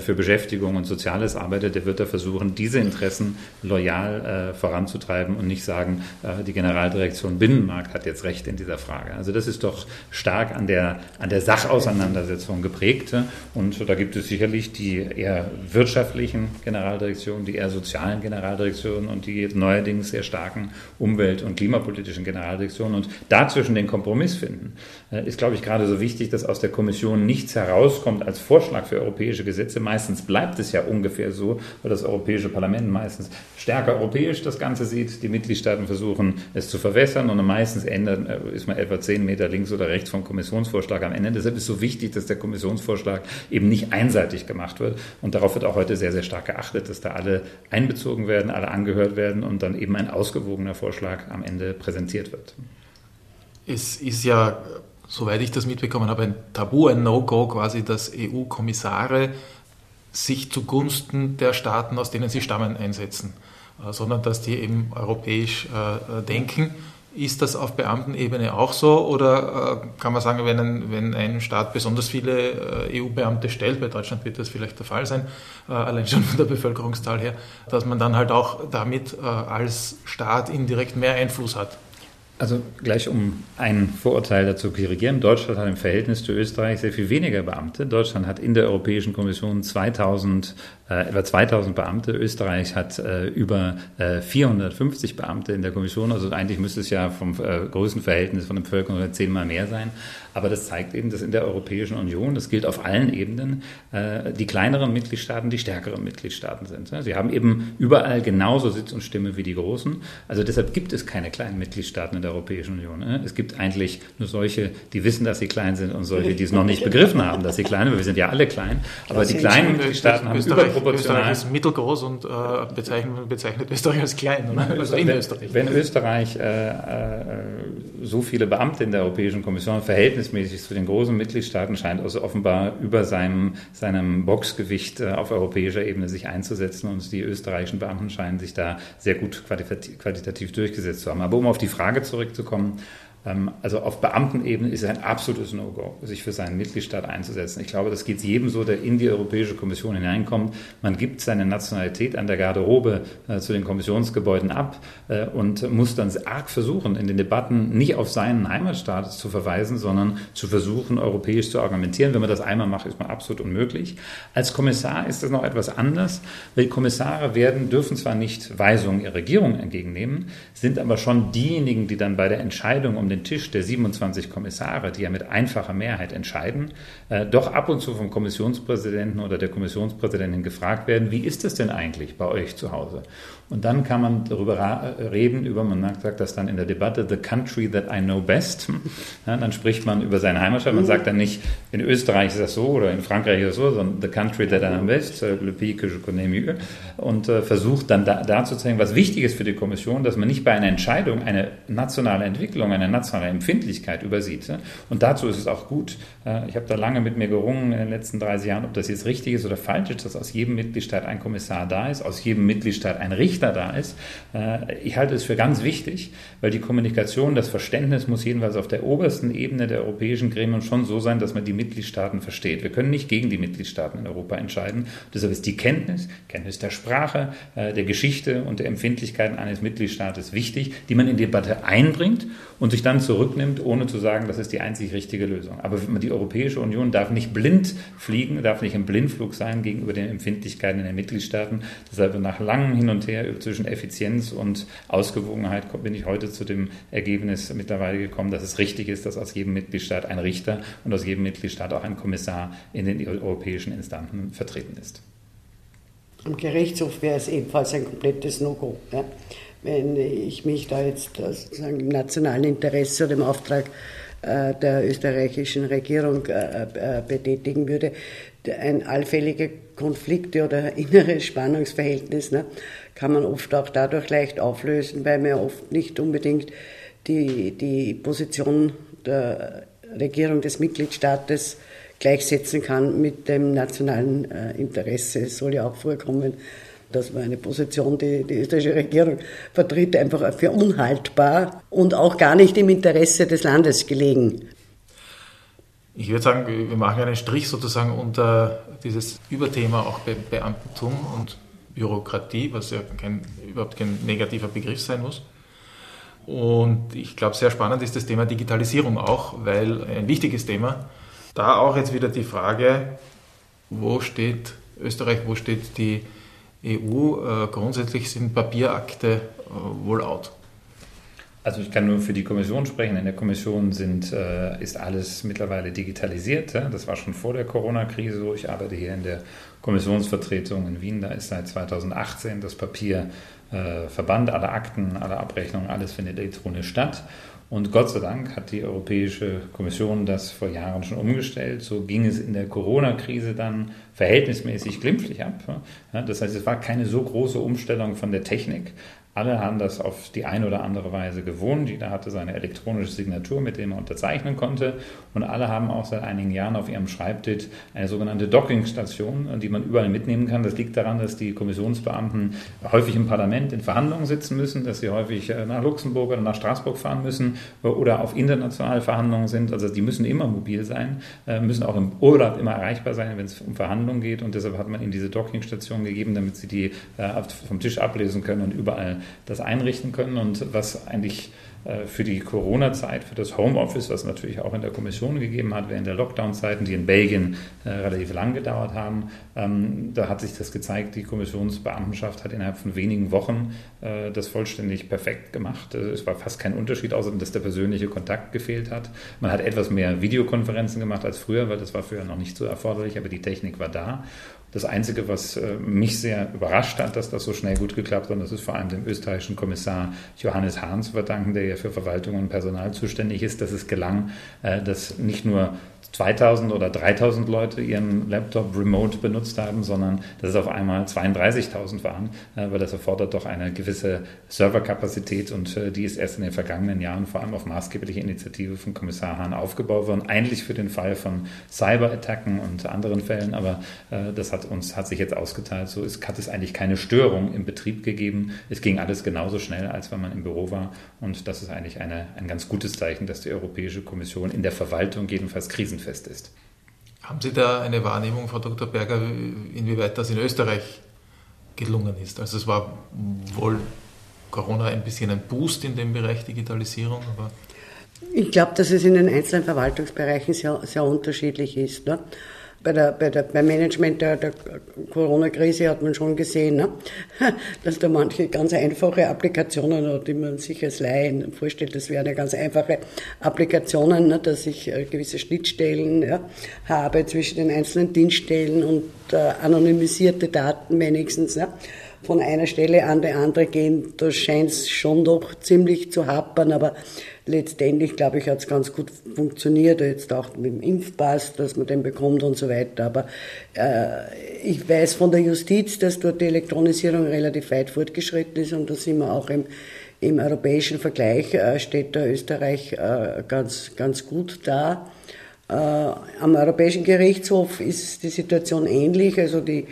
für Beschäftigung und Soziales arbeitet, der wird da versuchen, diese Interessen loyal äh, voranzutreiben und nicht sagen, äh, die Generaldirektion Binnenmarkt hat jetzt Recht in dieser Frage. Also das ist doch stark an der, an der Sachauseinandersetzung geprägt. Und da gibt es sicherlich die eher wirtschaftlichen Generaldirektionen, die eher sozialen Generaldirektionen und die neuerdings sehr starken Umwelt- und klimapolitischen Generaldirektionen. Und dazwischen den Kompromiss finden, äh, ist, glaube ich, gerade so wichtig, dass aus der Kommission nichts herauskommt als Vorschlag für europäische Gesetze. Meistens bleibt es ja ungefähr so, weil das Europäische Parlament meistens stärker europäisch das Ganze sieht. Die Mitgliedstaaten versuchen, es zu verwässern und meistens ändert, äh, ist man etwa zehn Meter links oder rechts vom Kommissionsvorschlag am Ende. Deshalb ist es so wichtig, dass der Kommissionsvorschlag eben nicht einseitig gemacht wird. Und darauf wird auch heute sehr, sehr stark geachtet, dass da alle einbezogen werden, alle angehört werden und dann eben ein ausgewogener Vorschlag am Ende präsentiert wird. Es ist ja, soweit ich das mitbekommen habe, ein Tabu, ein No-Go quasi, dass EU-Kommissare sich zugunsten der Staaten, aus denen sie stammen, einsetzen, äh, sondern dass die eben europäisch äh, denken. Ist das auf Beamtenebene auch so oder äh, kann man sagen, wenn ein, wenn ein Staat besonders viele EU-Beamte stellt, bei Deutschland wird das vielleicht der Fall sein, allein schon von der Bevölkerungszahl her, dass man dann halt auch damit als Staat indirekt mehr Einfluss hat? Also gleich um ein Vorurteil dazu korrigieren. Deutschland hat im Verhältnis zu Österreich sehr viel weniger Beamte. Deutschland hat in der Europäischen Kommission 2000 äh, über 2000 Beamte. Österreich hat äh, über äh, 450 Beamte in der Kommission. Also eigentlich müsste es ja vom äh, Größenverhältnis von der Bevölkerung zehnmal mehr sein. Aber das zeigt eben, dass in der Europäischen Union, das gilt auf allen Ebenen, äh, die kleineren Mitgliedstaaten die stärkeren Mitgliedstaaten sind. Sie haben eben überall genauso Sitz und Stimme wie die großen. Also deshalb gibt es keine kleinen Mitgliedstaaten in der Europäischen Union. Es gibt eigentlich nur solche, die wissen, dass sie klein sind und solche, die es noch nicht begriffen haben, dass sie klein sind. Wir sind ja alle klein. Aber die kleinen Mitgliedstaaten haben über. Österreich ist mittelgroß und äh, bezeichnet, bezeichnet, Österreich als klein, oder? Also in wenn, Österreich. Wenn Österreich äh, äh, so viele Beamte in der Europäischen Kommission verhältnismäßig zu den großen Mitgliedstaaten scheint, also offenbar über seinem, seinem Boxgewicht äh, auf europäischer Ebene sich einzusetzen und die österreichischen Beamten scheinen sich da sehr gut qualitativ, durchgesetzt zu haben. Aber um auf die Frage zurückzukommen, also auf Beamtenebene ist es ein absolutes No-Go, sich für seinen Mitgliedstaat einzusetzen. Ich glaube, das geht jedem so, der in die Europäische Kommission hineinkommt. Man gibt seine Nationalität an der Garderobe äh, zu den Kommissionsgebäuden ab äh, und muss dann arg versuchen, in den Debatten nicht auf seinen Heimatstaat zu verweisen, sondern zu versuchen, europäisch zu argumentieren. Wenn man das einmal macht, ist man absolut unmöglich. Als Kommissar ist das noch etwas anders, weil Kommissare werden, dürfen zwar nicht Weisungen ihrer Regierung entgegennehmen, sind aber schon diejenigen, die dann bei der Entscheidung um den Tisch der 27 Kommissare, die ja mit einfacher Mehrheit entscheiden, äh, doch ab und zu vom Kommissionspräsidenten oder der Kommissionspräsidentin gefragt werden, wie ist es denn eigentlich bei euch zu Hause? Und dann kann man darüber reden, über, man sagt das dann in der Debatte, the country that I know best. Ja, dann spricht man über seine Heimatstadt. Man sagt dann nicht, in Österreich ist das so oder in Frankreich ist das so, sondern the country that I know best, euh, le pays que je connais mieux. Und äh, versucht dann da, da zu zeigen, was wichtig ist für die Kommission, dass man nicht bei einer Entscheidung eine nationale Entwicklung, eine nationale Empfindlichkeit übersieht. Und dazu ist es auch gut. Äh, ich habe da lange mit mir gerungen in den letzten 30 Jahren, ob das jetzt richtig ist oder falsch ist, dass aus jedem Mitgliedstaat ein Kommissar da ist, aus jedem Mitgliedstaat ein Richter Richter da ist. Äh, ich halte es für ganz wichtig, weil die Kommunikation, das Verständnis muss jedenfalls auf der obersten Ebene der europäischen Gremien schon so sein, dass man die Mitgliedstaaten versteht. Wir können nicht gegen die Mitgliedstaaten in Europa entscheiden. Deshalb ist die Kenntnis, Kenntnis der Sprache, äh, der Geschichte und der Empfindlichkeiten eines Mitgliedstaates wichtig, die man in die Debatte einbringt und sich dann zurücknimmt, ohne zu sagen, das ist die einzig richtige Lösung. Aber die Europäische Union darf nicht blind fliegen, darf nicht im Blindflug sein gegenüber den Empfindlichkeiten in den Mitgliedstaaten. Deshalb nach langem Hin und Her zwischen Effizienz und Ausgewogenheit bin ich heute zu dem Ergebnis mittlerweile gekommen, dass es richtig ist, dass aus jedem Mitgliedstaat ein Richter und aus jedem Mitgliedstaat auch ein Kommissar in den europäischen Instanzen vertreten ist. Am Gerichtshof wäre es ebenfalls ein komplettes No-Go. Ja? Wenn ich mich da jetzt sozusagen im nationalen Interesse oder im Auftrag äh, der österreichischen Regierung äh, äh, betätigen würde, ein allfälliger Konflikt oder inneres Spannungsverhältnis ne, kann man oft auch dadurch leicht auflösen, weil man oft nicht unbedingt die, die Position der Regierung des Mitgliedstaates gleichsetzen kann mit dem nationalen äh, Interesse. Es soll ja auch vorkommen, dass man eine Position, die die österreichische Regierung vertritt, einfach für unhaltbar und auch gar nicht im Interesse des Landes gelegen Ich würde sagen, wir machen einen Strich sozusagen unter dieses Überthema auch Be Beamtentum und Bürokratie, was ja kein, überhaupt kein negativer Begriff sein muss. Und ich glaube, sehr spannend ist das Thema Digitalisierung auch, weil ein wichtiges Thema. Da auch jetzt wieder die Frage, wo steht Österreich, wo steht die EU? Äh, grundsätzlich sind Papierakte äh, wohl out. Also ich kann nur für die Kommission sprechen. In der Kommission sind, äh, ist alles mittlerweile digitalisiert. Ja? Das war schon vor der Corona-Krise so. Ich arbeite hier in der Kommissionsvertretung in Wien. Da ist seit 2018 das Papier äh, verbannt. Alle Akten, alle Abrechnungen, alles findet elektronisch statt. Und Gott sei Dank hat die Europäische Kommission das vor Jahren schon umgestellt. So ging es in der Corona-Krise dann verhältnismäßig glimpflich ab. Das heißt, es war keine so große Umstellung von der Technik, alle haben das auf die eine oder andere Weise gewohnt. Jeder hatte seine elektronische Signatur, mit der man unterzeichnen konnte. Und alle haben auch seit einigen Jahren auf ihrem Schreibtisch eine sogenannte Dockingstation, die man überall mitnehmen kann. Das liegt daran, dass die Kommissionsbeamten häufig im Parlament in Verhandlungen sitzen müssen, dass sie häufig äh, nach Luxemburg oder nach Straßburg fahren müssen äh, oder auf internationale Verhandlungen sind. Also die müssen immer mobil sein, äh, müssen auch im Urlaub immer erreichbar sein, wenn es um Verhandlungen geht. Und deshalb hat man ihnen diese Dockingstation gegeben, damit sie die vom Tisch ablesen können und überall das einrichten können und was eigentlich äh, für die Corona-Zeit, für das Homeoffice, was natürlich auch in der Kommission gegeben hat, während der Lockdown-Zeiten, die in Belgien äh, relativ lang gedauert haben. Ähm, da hat sich das gezeigt, die Kommissionsbeamtenschaft hat innerhalb von wenigen Wochen äh, das vollständig perfekt gemacht. Es war fast kein Unterschied, außer dass der persönliche Kontakt gefehlt hat. Man hat etwas mehr Videokonferenzen gemacht als früher, weil das war früher noch nicht so erforderlich, aber die Technik war da. Das Einzige, was äh, mich sehr überrascht hat, dass das so schnell gut geklappt hat, und das ist vor allem dem österreichischen Kommissar Johannes Hahn zu verdanken, der ja für Verwaltung und Personal zuständig ist, dass es gelang, äh, dass nicht nur 2000 oder 3000 Leute ihren Laptop remote benutzt haben, sondern dass es auf einmal 32.000 waren, äh, weil das erfordert doch eine gewisse Serverkapazität und äh, die ist erst in den vergangenen Jahren vor allem auf maßgebliche Initiative von Kommissar Hahn aufgebaut worden, eigentlich für den Fall von Cyberattacken und anderen Fällen, aber äh, das hat uns, hat sich jetzt ausgeteilt, so ist, hat es eigentlich keine Störung im Betrieb gegeben. Es ging alles genauso schnell, als wenn man im Büro war. Und das ist eigentlich eine, ein ganz gutes Zeichen, dass die Europäische Kommission in der Verwaltung jedenfalls Krisen krisenfest ist. Haben Sie da eine Wahrnehmung, Frau Dr. Berger, inwieweit das in Österreich gelungen ist? Also es war wohl Corona ein bisschen ein Boost in dem Bereich Digitalisierung, aber ich glaube, dass es in den einzelnen Verwaltungsbereichen sehr, sehr unterschiedlich ist. Ne? Bei der, bei der, beim Management der, der Corona-Krise hat man schon gesehen, ne? dass da manche ganz einfache Applikationen, die man sich als Laien vorstellt, das wären ja ganz einfache Applikationen, ne? dass ich äh, gewisse Schnittstellen ja, habe zwischen den einzelnen Dienststellen und äh, anonymisierte Daten wenigstens. Ne? Von einer Stelle an die andere gehen, da scheint es schon doch ziemlich zu hapern, aber letztendlich, glaube ich, hat es ganz gut funktioniert, jetzt auch mit dem Impfpass, dass man den bekommt und so weiter. Aber äh, ich weiß von der Justiz, dass dort die Elektronisierung relativ weit fortgeschritten ist und da sind wir auch im, im europäischen Vergleich, äh, steht da Österreich äh, ganz, ganz gut da. Äh, am Europäischen Gerichtshof ist die Situation ähnlich. Also die,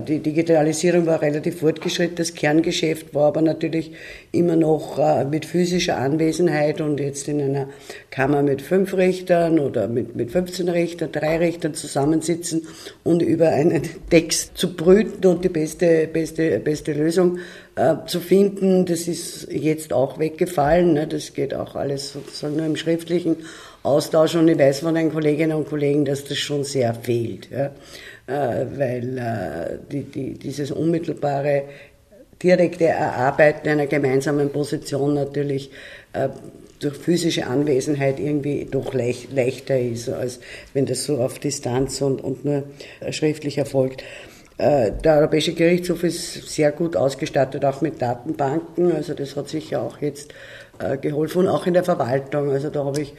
die Digitalisierung war relativ fortgeschritten. Das Kerngeschäft war aber natürlich immer noch äh, mit physischer Anwesenheit und jetzt in einer Kammer mit fünf Richtern oder mit, mit 15 Richtern, drei Richtern zusammensitzen und über einen Text zu brüten und die beste, beste, beste Lösung äh, zu finden. Das ist jetzt auch weggefallen. Ne? Das geht auch alles sozusagen nur im Schriftlichen. Austausch und ich weiß von den Kolleginnen und Kollegen, dass das schon sehr fehlt? Äh, weil äh, die, die, dieses unmittelbare direkte Erarbeiten einer gemeinsamen Position natürlich äh, durch physische Anwesenheit irgendwie doch leicht, leichter ist, als wenn das so auf Distanz und, und nur schriftlich erfolgt. Der Europäische Gerichtshof ist sehr gut ausgestattet, auch mit Datenbanken. Also das hat sicher auch jetzt geholfen auch in der Verwaltung. Also da habe ich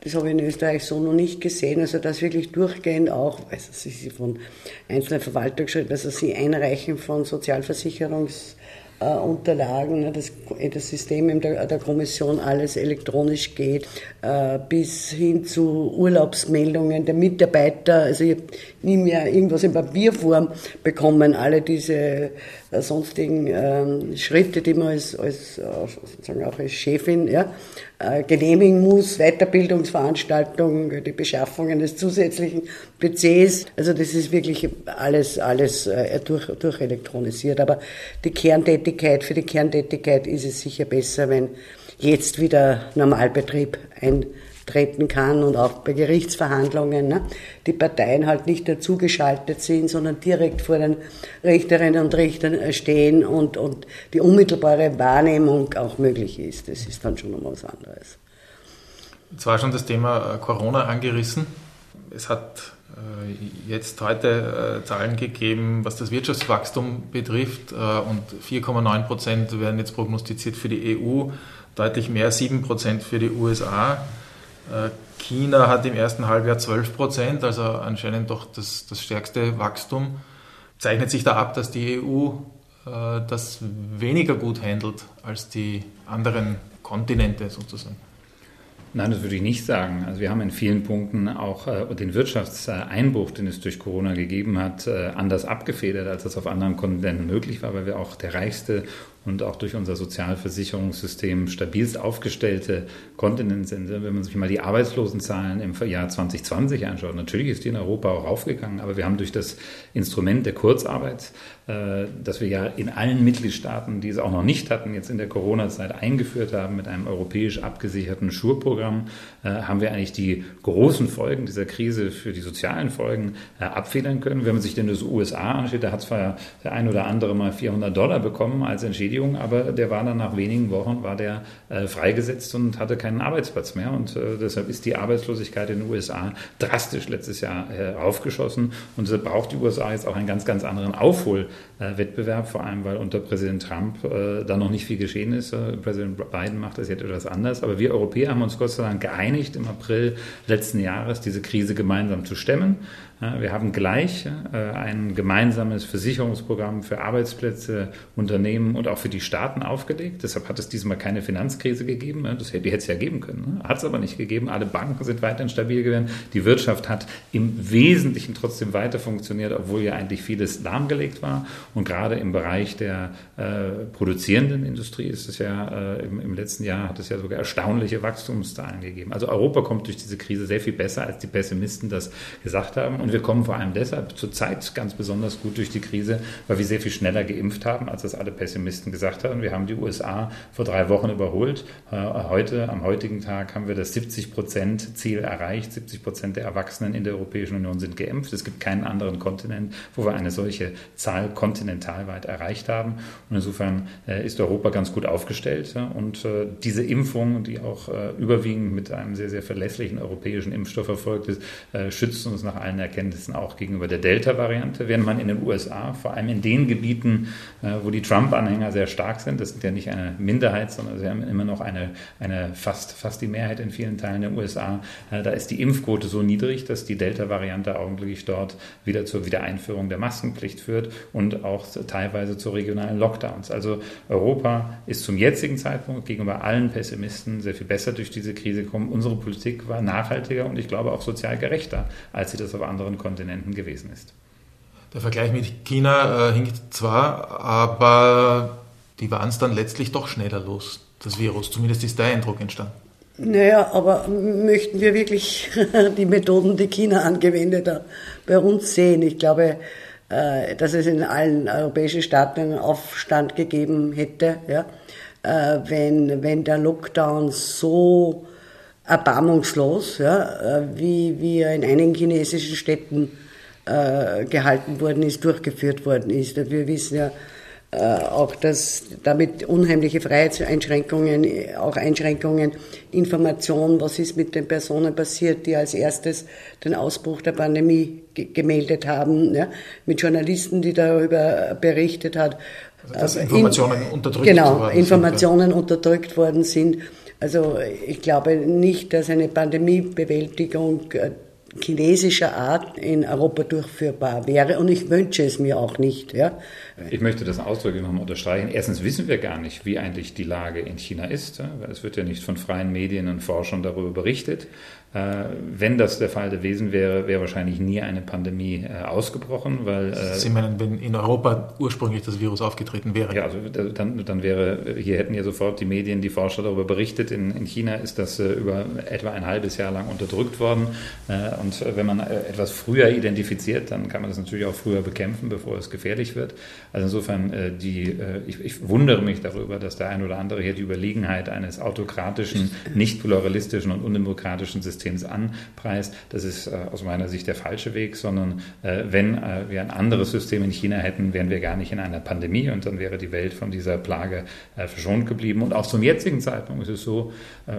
das habe ich in Österreich so noch nicht gesehen. Also das wirklich durchgehend auch, also sie von einzelnen Verwaltungsschritten, also sie einreichen von Sozialversicherungsdaten äh, ne, dass das System der, der Kommission alles elektronisch geht, äh, bis hin zu Urlaubsmeldungen der Mitarbeiter. Also ich nie mehr irgendwas in Papierform bekommen, alle diese äh, sonstigen ähm, Schritte, die man als, als, sozusagen auch als Chefin ja, genehmigen muss, Weiterbildungsveranstaltungen, die Beschaffung eines zusätzlichen PCs. Also das ist wirklich alles, alles durch, durch elektronisiert. Aber die Kerntätigkeit für die Kerntätigkeit ist es sicher besser, wenn jetzt wieder Normalbetrieb eintreten kann und auch bei Gerichtsverhandlungen ne, die Parteien halt nicht dazugeschaltet sind, sondern direkt vor den Richterinnen und Richtern stehen und, und die unmittelbare Wahrnehmung auch möglich ist. Das ist dann schon noch was anderes. Jetzt war schon das Thema äh, Corona angerissen. Es hat äh, jetzt heute äh, Zahlen gegeben, was das Wirtschaftswachstum betrifft. Äh, und 4,9 Prozent werden jetzt prognostiziert für die EU, deutlich mehr 7 Prozent für die USA. China hat im ersten Halbjahr 12 Prozent, also anscheinend doch das, das stärkste Wachstum. Zeichnet sich da ab, dass die EU das weniger gut handelt als die anderen Kontinente sozusagen? Nein, das würde ich nicht sagen. Also wir haben in vielen Punkten auch äh, den Wirtschaftseinbruch, den es durch Corona gegeben hat, äh, anders abgefedert, als das auf anderen Kontinenten möglich war, weil wir auch der reichste und auch durch unser Sozialversicherungssystem stabilst aufgestellte Kontinent sind. Wenn man sich mal die Arbeitslosenzahlen im Jahr 2020 anschaut, natürlich ist die in Europa auch aufgegangen, aber wir haben durch das Instrument der Kurzarbeit, äh, das wir ja in allen Mitgliedstaaten, die es auch noch nicht hatten, jetzt in der Corona-Zeit eingeführt haben mit einem europäisch abgesicherten Schurprogramm, äh, haben wir eigentlich die großen Folgen dieser Krise für die sozialen Folgen äh, abfedern können. Wenn man sich denn das USA anschaut, da hat zwar der ein oder andere mal 400 Dollar bekommen als Entschädigung, aber der war dann nach wenigen Wochen war der freigesetzt und hatte keinen Arbeitsplatz mehr und deshalb ist die Arbeitslosigkeit in den USA drastisch letztes Jahr aufgeschossen und deshalb braucht die USA jetzt auch einen ganz, ganz anderen Aufholwettbewerb, vor allem weil unter Präsident Trump äh, da noch nicht viel geschehen ist. Äh, Präsident Biden macht das jetzt etwas anders, aber wir Europäer haben uns Gott sei Dank geeinigt, im April letzten Jahres diese Krise gemeinsam zu stemmen. Wir haben gleich äh, ein gemeinsames Versicherungsprogramm für Arbeitsplätze, Unternehmen und auch für die Staaten aufgelegt. Deshalb hat es diesmal keine Finanzkrise gegeben. Das hätte, die hätte es ja geben können. Ne? Hat es aber nicht gegeben. Alle Banken sind weiterhin stabil gewesen. Die Wirtschaft hat im Wesentlichen trotzdem weiter funktioniert, obwohl ja eigentlich vieles lahmgelegt war. Und gerade im Bereich der äh, produzierenden Industrie ist es ja äh, im, im letzten Jahr hat es ja sogar erstaunliche Wachstumszahlen gegeben. Also Europa kommt durch diese Krise sehr viel besser, als die Pessimisten das gesagt haben. Und wir kommen vor allem deshalb zurzeit ganz besonders gut durch die Krise, weil wir sehr viel schneller geimpft haben, als das alle Pessimisten gesagt haben. Wir haben die USA vor drei Wochen überholt. Äh, heute, am heutigen Tag, haben wir das 70-Prozent-Ziel erreicht. 70 Prozent der Erwachsenen in der Europäischen Union sind geimpft. Es gibt keinen anderen Kontinent, wo wir eine solche Zahl kontinentalweit erreicht haben. Und insofern äh, ist Europa ganz gut aufgestellt. Und äh, diese Impfung, die auch überwiegend mit einem sehr, sehr verlässlichen europäischen Impfstoff erfolgt ist, schützt uns nach allen Erkenntnissen Erkenntnissen auch gegenüber der Delta-Variante, während man in den USA, vor allem in den Gebieten, äh, wo die Trump-Anhänger sehr stark sind, das sind ja nicht eine Minderheit, sondern sie haben immer noch eine, eine fast, fast die Mehrheit in vielen Teilen der USA, äh, da ist die Impfquote so niedrig, dass die Delta-Variante augenblicklich dort wieder zur Wiedereinführung der Maskenpflicht führt und auch teilweise zu regionalen Lockdowns. Also Europa ist zum jetzigen Zeitpunkt gegenüber allen Pessimisten sehr viel besser durch diese Krise gekommen. Unsere Politik war nachhaltiger und ich glaube auch sozial gerechter, als sie das auf andere anderen Kontinenten gewesen ist. Der Vergleich mit China äh, hinkt zwar, aber die waren es dann letztlich doch schneller los, das Virus. Zumindest ist der Eindruck entstanden. Naja, aber möchten wir wirklich die Methoden, die China angewendet hat, bei uns sehen? Ich glaube, äh, dass es in allen europäischen Staaten einen Aufstand gegeben hätte, ja, äh, wenn, wenn der Lockdown so erbarmungslos, ja, äh, wie, wie er in einigen chinesischen Städten äh, gehalten worden ist, durchgeführt worden ist. Wir wissen ja äh, auch, dass damit unheimliche Freiheitseinschränkungen, auch Einschränkungen, Information, was ist mit den Personen passiert, die als erstes den Ausbruch der Pandemie gemeldet haben, ja, mit Journalisten, die darüber berichtet hat. Also, dass Informationen in, unterdrückt genau, Informationen sind. unterdrückt worden sind also ich glaube nicht, dass eine Pandemiebewältigung äh, chinesischer Art in Europa durchführbar wäre und ich wünsche es mir auch nicht. Ja. Ich möchte das ausdrücklich nochmal unterstreichen. Erstens wissen wir gar nicht, wie eigentlich die Lage in China ist, es wird ja nicht von freien Medien und Forschern darüber berichtet. Äh, wenn das der Fall gewesen wäre, wäre wahrscheinlich nie eine Pandemie äh, ausgebrochen, weil äh, Sie meinen, wenn in Europa ursprünglich das Virus aufgetreten wäre? Ja, also dann, dann wäre hier hätten ja sofort die Medien, die Forscher darüber berichtet. In, in China ist das über etwa ein halbes Jahr lang unterdrückt worden. Und wenn man etwas früher identifiziert, dann kann man das natürlich auch früher bekämpfen, bevor es gefährlich wird. Also insofern, die, ich, ich wundere mich darüber, dass der ein oder andere hier die Überlegenheit eines autokratischen, nicht pluralistischen und undemokratischen Systems Systems anpreist. Das ist äh, aus meiner Sicht der falsche Weg, sondern äh, wenn äh, wir ein anderes System in China hätten, wären wir gar nicht in einer Pandemie und dann wäre die Welt von dieser Plage verschont geblieben. Und auch zum jetzigen Zeitpunkt ist es so,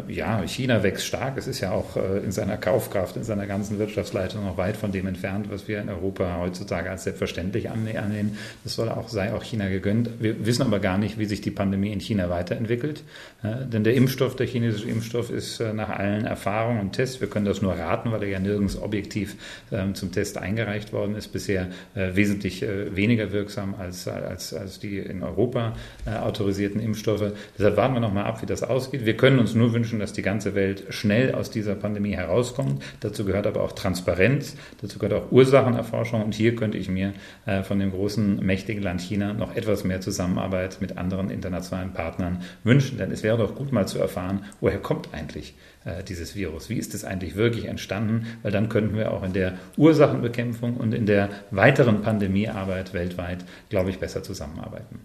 ja, China wächst stark. Es ist ja auch in seiner Kaufkraft, in seiner ganzen Wirtschaftsleitung noch weit von dem entfernt, was wir in Europa heutzutage als selbstverständlich annehmen. Das soll auch, sei auch China gegönnt. Wir wissen aber gar nicht, wie sich die Pandemie in China weiterentwickelt. Denn der Impfstoff, der chinesische Impfstoff ist nach allen Erfahrungen und Tests Test. Wir können das nur raten, weil er ja nirgends objektiv ähm, zum Test eingereicht worden ist. Bisher äh, wesentlich äh, weniger wirksam als, als, als die in Europa äh, autorisierten Impfstoffe. Deshalb warten wir noch mal ab, wie das ausgeht. Wir können uns nur wünschen, dass die ganze Welt schnell aus dieser Pandemie herauskommt. Dazu gehört aber auch Transparenz, dazu gehört auch Ursachenerforschung. Und hier könnte ich mir äh, von dem großen, mächtigen Land China noch etwas mehr Zusammenarbeit mit anderen internationalen Partnern wünschen. Denn es wäre doch gut mal zu erfahren, woher kommt eigentlich äh, dieses Virus? Wie ist es eigentlich wirklich entstanden? Weil dann könnten wir auch in der Ursachenbekämpfung und in der weiteren Pandemiearbeit weltweit, glaube ich, besser zusammenarbeiten.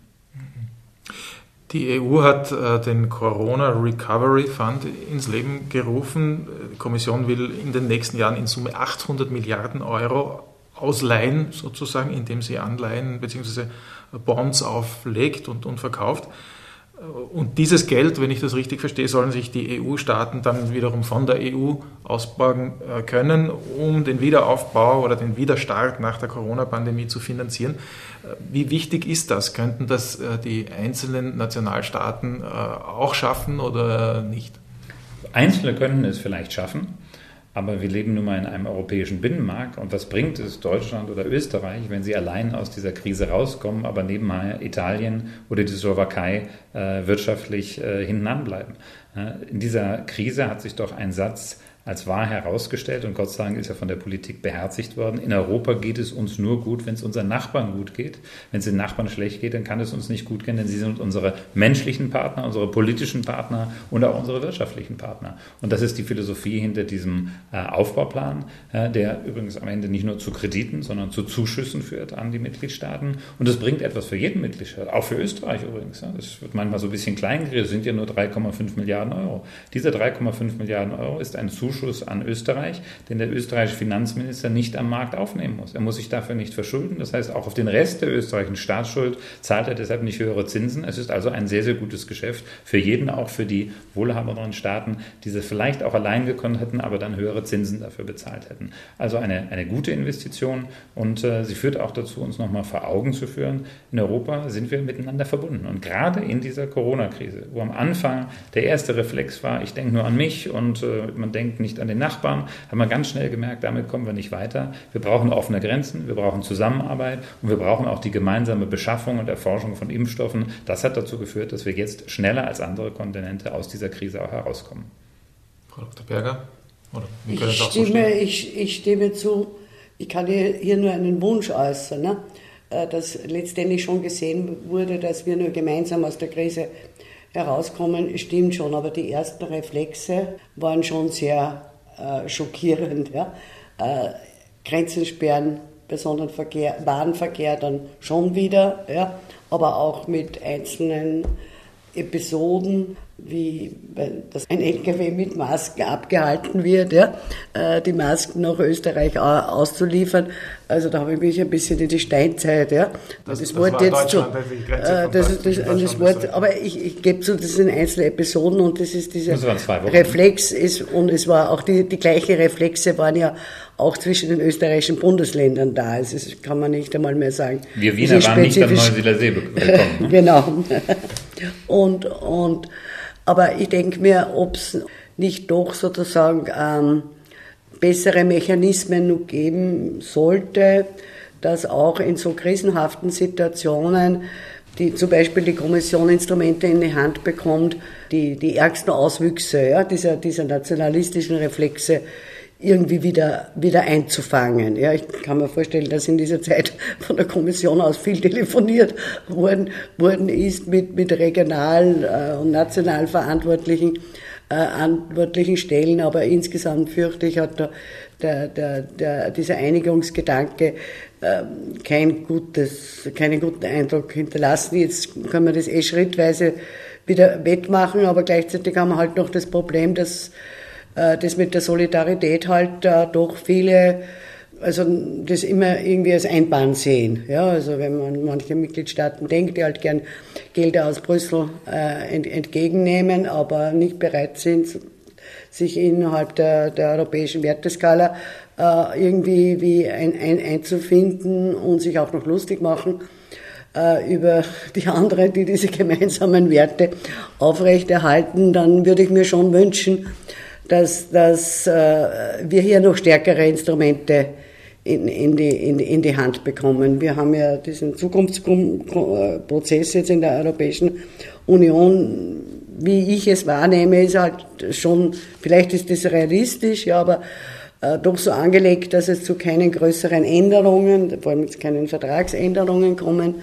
Die EU hat äh, den Corona Recovery Fund ins Leben gerufen. Die Kommission will in den nächsten Jahren in Summe 800 Milliarden Euro ausleihen, sozusagen, indem sie Anleihen bzw. Bonds auflegt und, und verkauft. Und dieses Geld, wenn ich das richtig verstehe, sollen sich die EU-Staaten dann wiederum von der EU ausborgen äh, können, um den Wiederaufbau oder den Wiederstart nach der Corona-Pandemie zu finanzieren. Äh, wie wichtig ist das? Könnten das äh, die einzelnen Nationalstaaten auch schaffen oder nicht? Einzelne können es vielleicht schaffen. Aber wir leben nun mal in einem europäischen Binnenmarkt. Und was bringt es Deutschland oder Österreich, wenn sie allein aus dieser Krise rauskommen, aber nebenher Italien oder die Slowakei äh, wirtschaftlich äh, hinten anbleiben? Äh, in dieser Krise hat sich doch ein Satz als wahr herausgestellt und Gott sei Dank ist er von der Politik beherzigt worden. In Europa geht es uns nur gut, wenn es unseren Nachbarn gut geht. Wenn es den Nachbarn schlecht geht, dann kann es uns nicht gut gehen, denn sie sind unsere menschlichen Partner, unsere politischen Partner und auch unsere wirtschaftlichen Partner. Und das ist die Philosophie hinter diesem äh, Aufbauplan, äh, der übrigens am Ende nicht nur zu Krediten, sondern zu Zuschüssen führt an die Mitgliedstaaten. Und das bringt etwas für jeden Mitgliedstaat, auch für Österreich übrigens. Das wird manchmal so ein bisschen klein geredet, sind ja nur 3,5 Milliarden Euro. Diese 3,5 Milliarden Euro ist ein Zuschuss Zuschuss an Österreich, den der österreichische Finanzminister nicht am Markt aufnehmen muss. Er muss sich dafür nicht verschulden. Das heißt, auch auf den Rest der österreichischen Staatsschuld zahlt er deshalb nicht höhere Zinsen. Es ist also ein sehr, sehr gutes Geschäft für jeden, auch für die wohlhabenderen Staaten, die sie vielleicht auch allein gekonnt hätten, aber dann höhere Zinsen dafür bezahlt hätten. Also eine, eine gute Investition und äh, sie führt auch dazu, uns nochmal vor Augen zu führen, in Europa sind wir miteinander verbunden. Und gerade in dieser Corona-Krise, wo am Anfang der erste Reflex war, ich denke nur an mich und äh, man denkt nicht an den Nachbarn, haben wir ganz schnell gemerkt, damit kommen wir nicht weiter. Wir brauchen offene Grenzen, wir brauchen Zusammenarbeit und wir brauchen auch die gemeinsame Beschaffung und Erforschung von Impfstoffen. Das hat dazu geführt, dass wir jetzt schneller als andere Kontinente aus dieser Krise auch herauskommen. Frau Dr. Berger? Oder ich, stimme, so ich, ich stimme zu. Ich kann hier nur einen Wunsch äußern, ne? Äh, dass letztendlich schon gesehen wurde, dass wir nur gemeinsam aus der Krise herauskommen, stimmt schon, aber die ersten Reflexe waren schon sehr äh, schockierend. Ja? Äh, Grenzen sperren, Personenverkehr, Warenverkehr dann schon wieder, ja? aber auch mit einzelnen Episoden, wie dass ein LKW mit Masken abgehalten wird, ja, äh, die Masken nach Österreich auszuliefern. Also da habe ich mich ein bisschen in die Steinzeit, ja. Das, das, das Wort jetzt so, äh, das ist das, das Wort, aber ich, ich gebe zu, das sind einzelne Episoden und das ist dieser Reflex ist und es war auch die, die gleichen Reflexe waren ja auch zwischen den österreichischen Bundesländern da. Also das kann man nicht einmal mehr sagen. Wir Wiener waren nicht am Neusiedler See willkommen. Ne? genau. Und, und, aber ich denke mir, ob es nicht doch sozusagen ähm, bessere Mechanismen noch geben sollte, dass auch in so krisenhaften Situationen die zum Beispiel die Kommission Instrumente in die Hand bekommt, die, die ärgsten Auswüchse ja, dieser, dieser nationalistischen Reflexe irgendwie wieder, wieder einzufangen. Ja, ich kann mir vorstellen, dass in dieser Zeit von der Kommission aus viel telefoniert worden, worden ist mit, mit regional äh, und national Verantwortlichen, äh, Stellen, aber insgesamt fürchte ich, hat der, der, der, der, dieser Einigungsgedanke äh, kein gutes, keinen guten Eindruck hinterlassen. Jetzt können wir das eh schrittweise wieder wettmachen, aber gleichzeitig haben wir halt noch das Problem, dass das mit der Solidarität halt äh, doch viele also das immer irgendwie als Einbahn sehen. Ja, also wenn man manche Mitgliedstaaten denkt, die halt gern Gelder aus Brüssel äh, ent, entgegennehmen, aber nicht bereit sind, sich innerhalb der, der europäischen Werteskala äh, irgendwie wie ein, ein, einzufinden und sich auch noch lustig machen äh, über die anderen, die diese gemeinsamen Werte aufrechterhalten, dann würde ich mir schon wünschen, dass, dass äh, wir hier noch stärkere Instrumente in, in, die, in, in die Hand bekommen. Wir haben ja diesen Zukunftsprozess jetzt in der Europäischen Union, wie ich es wahrnehme, ist halt schon, vielleicht ist das realistisch, ja, aber äh, doch so angelegt, dass es zu keinen größeren Änderungen, vor allem zu keinen Vertragsänderungen kommen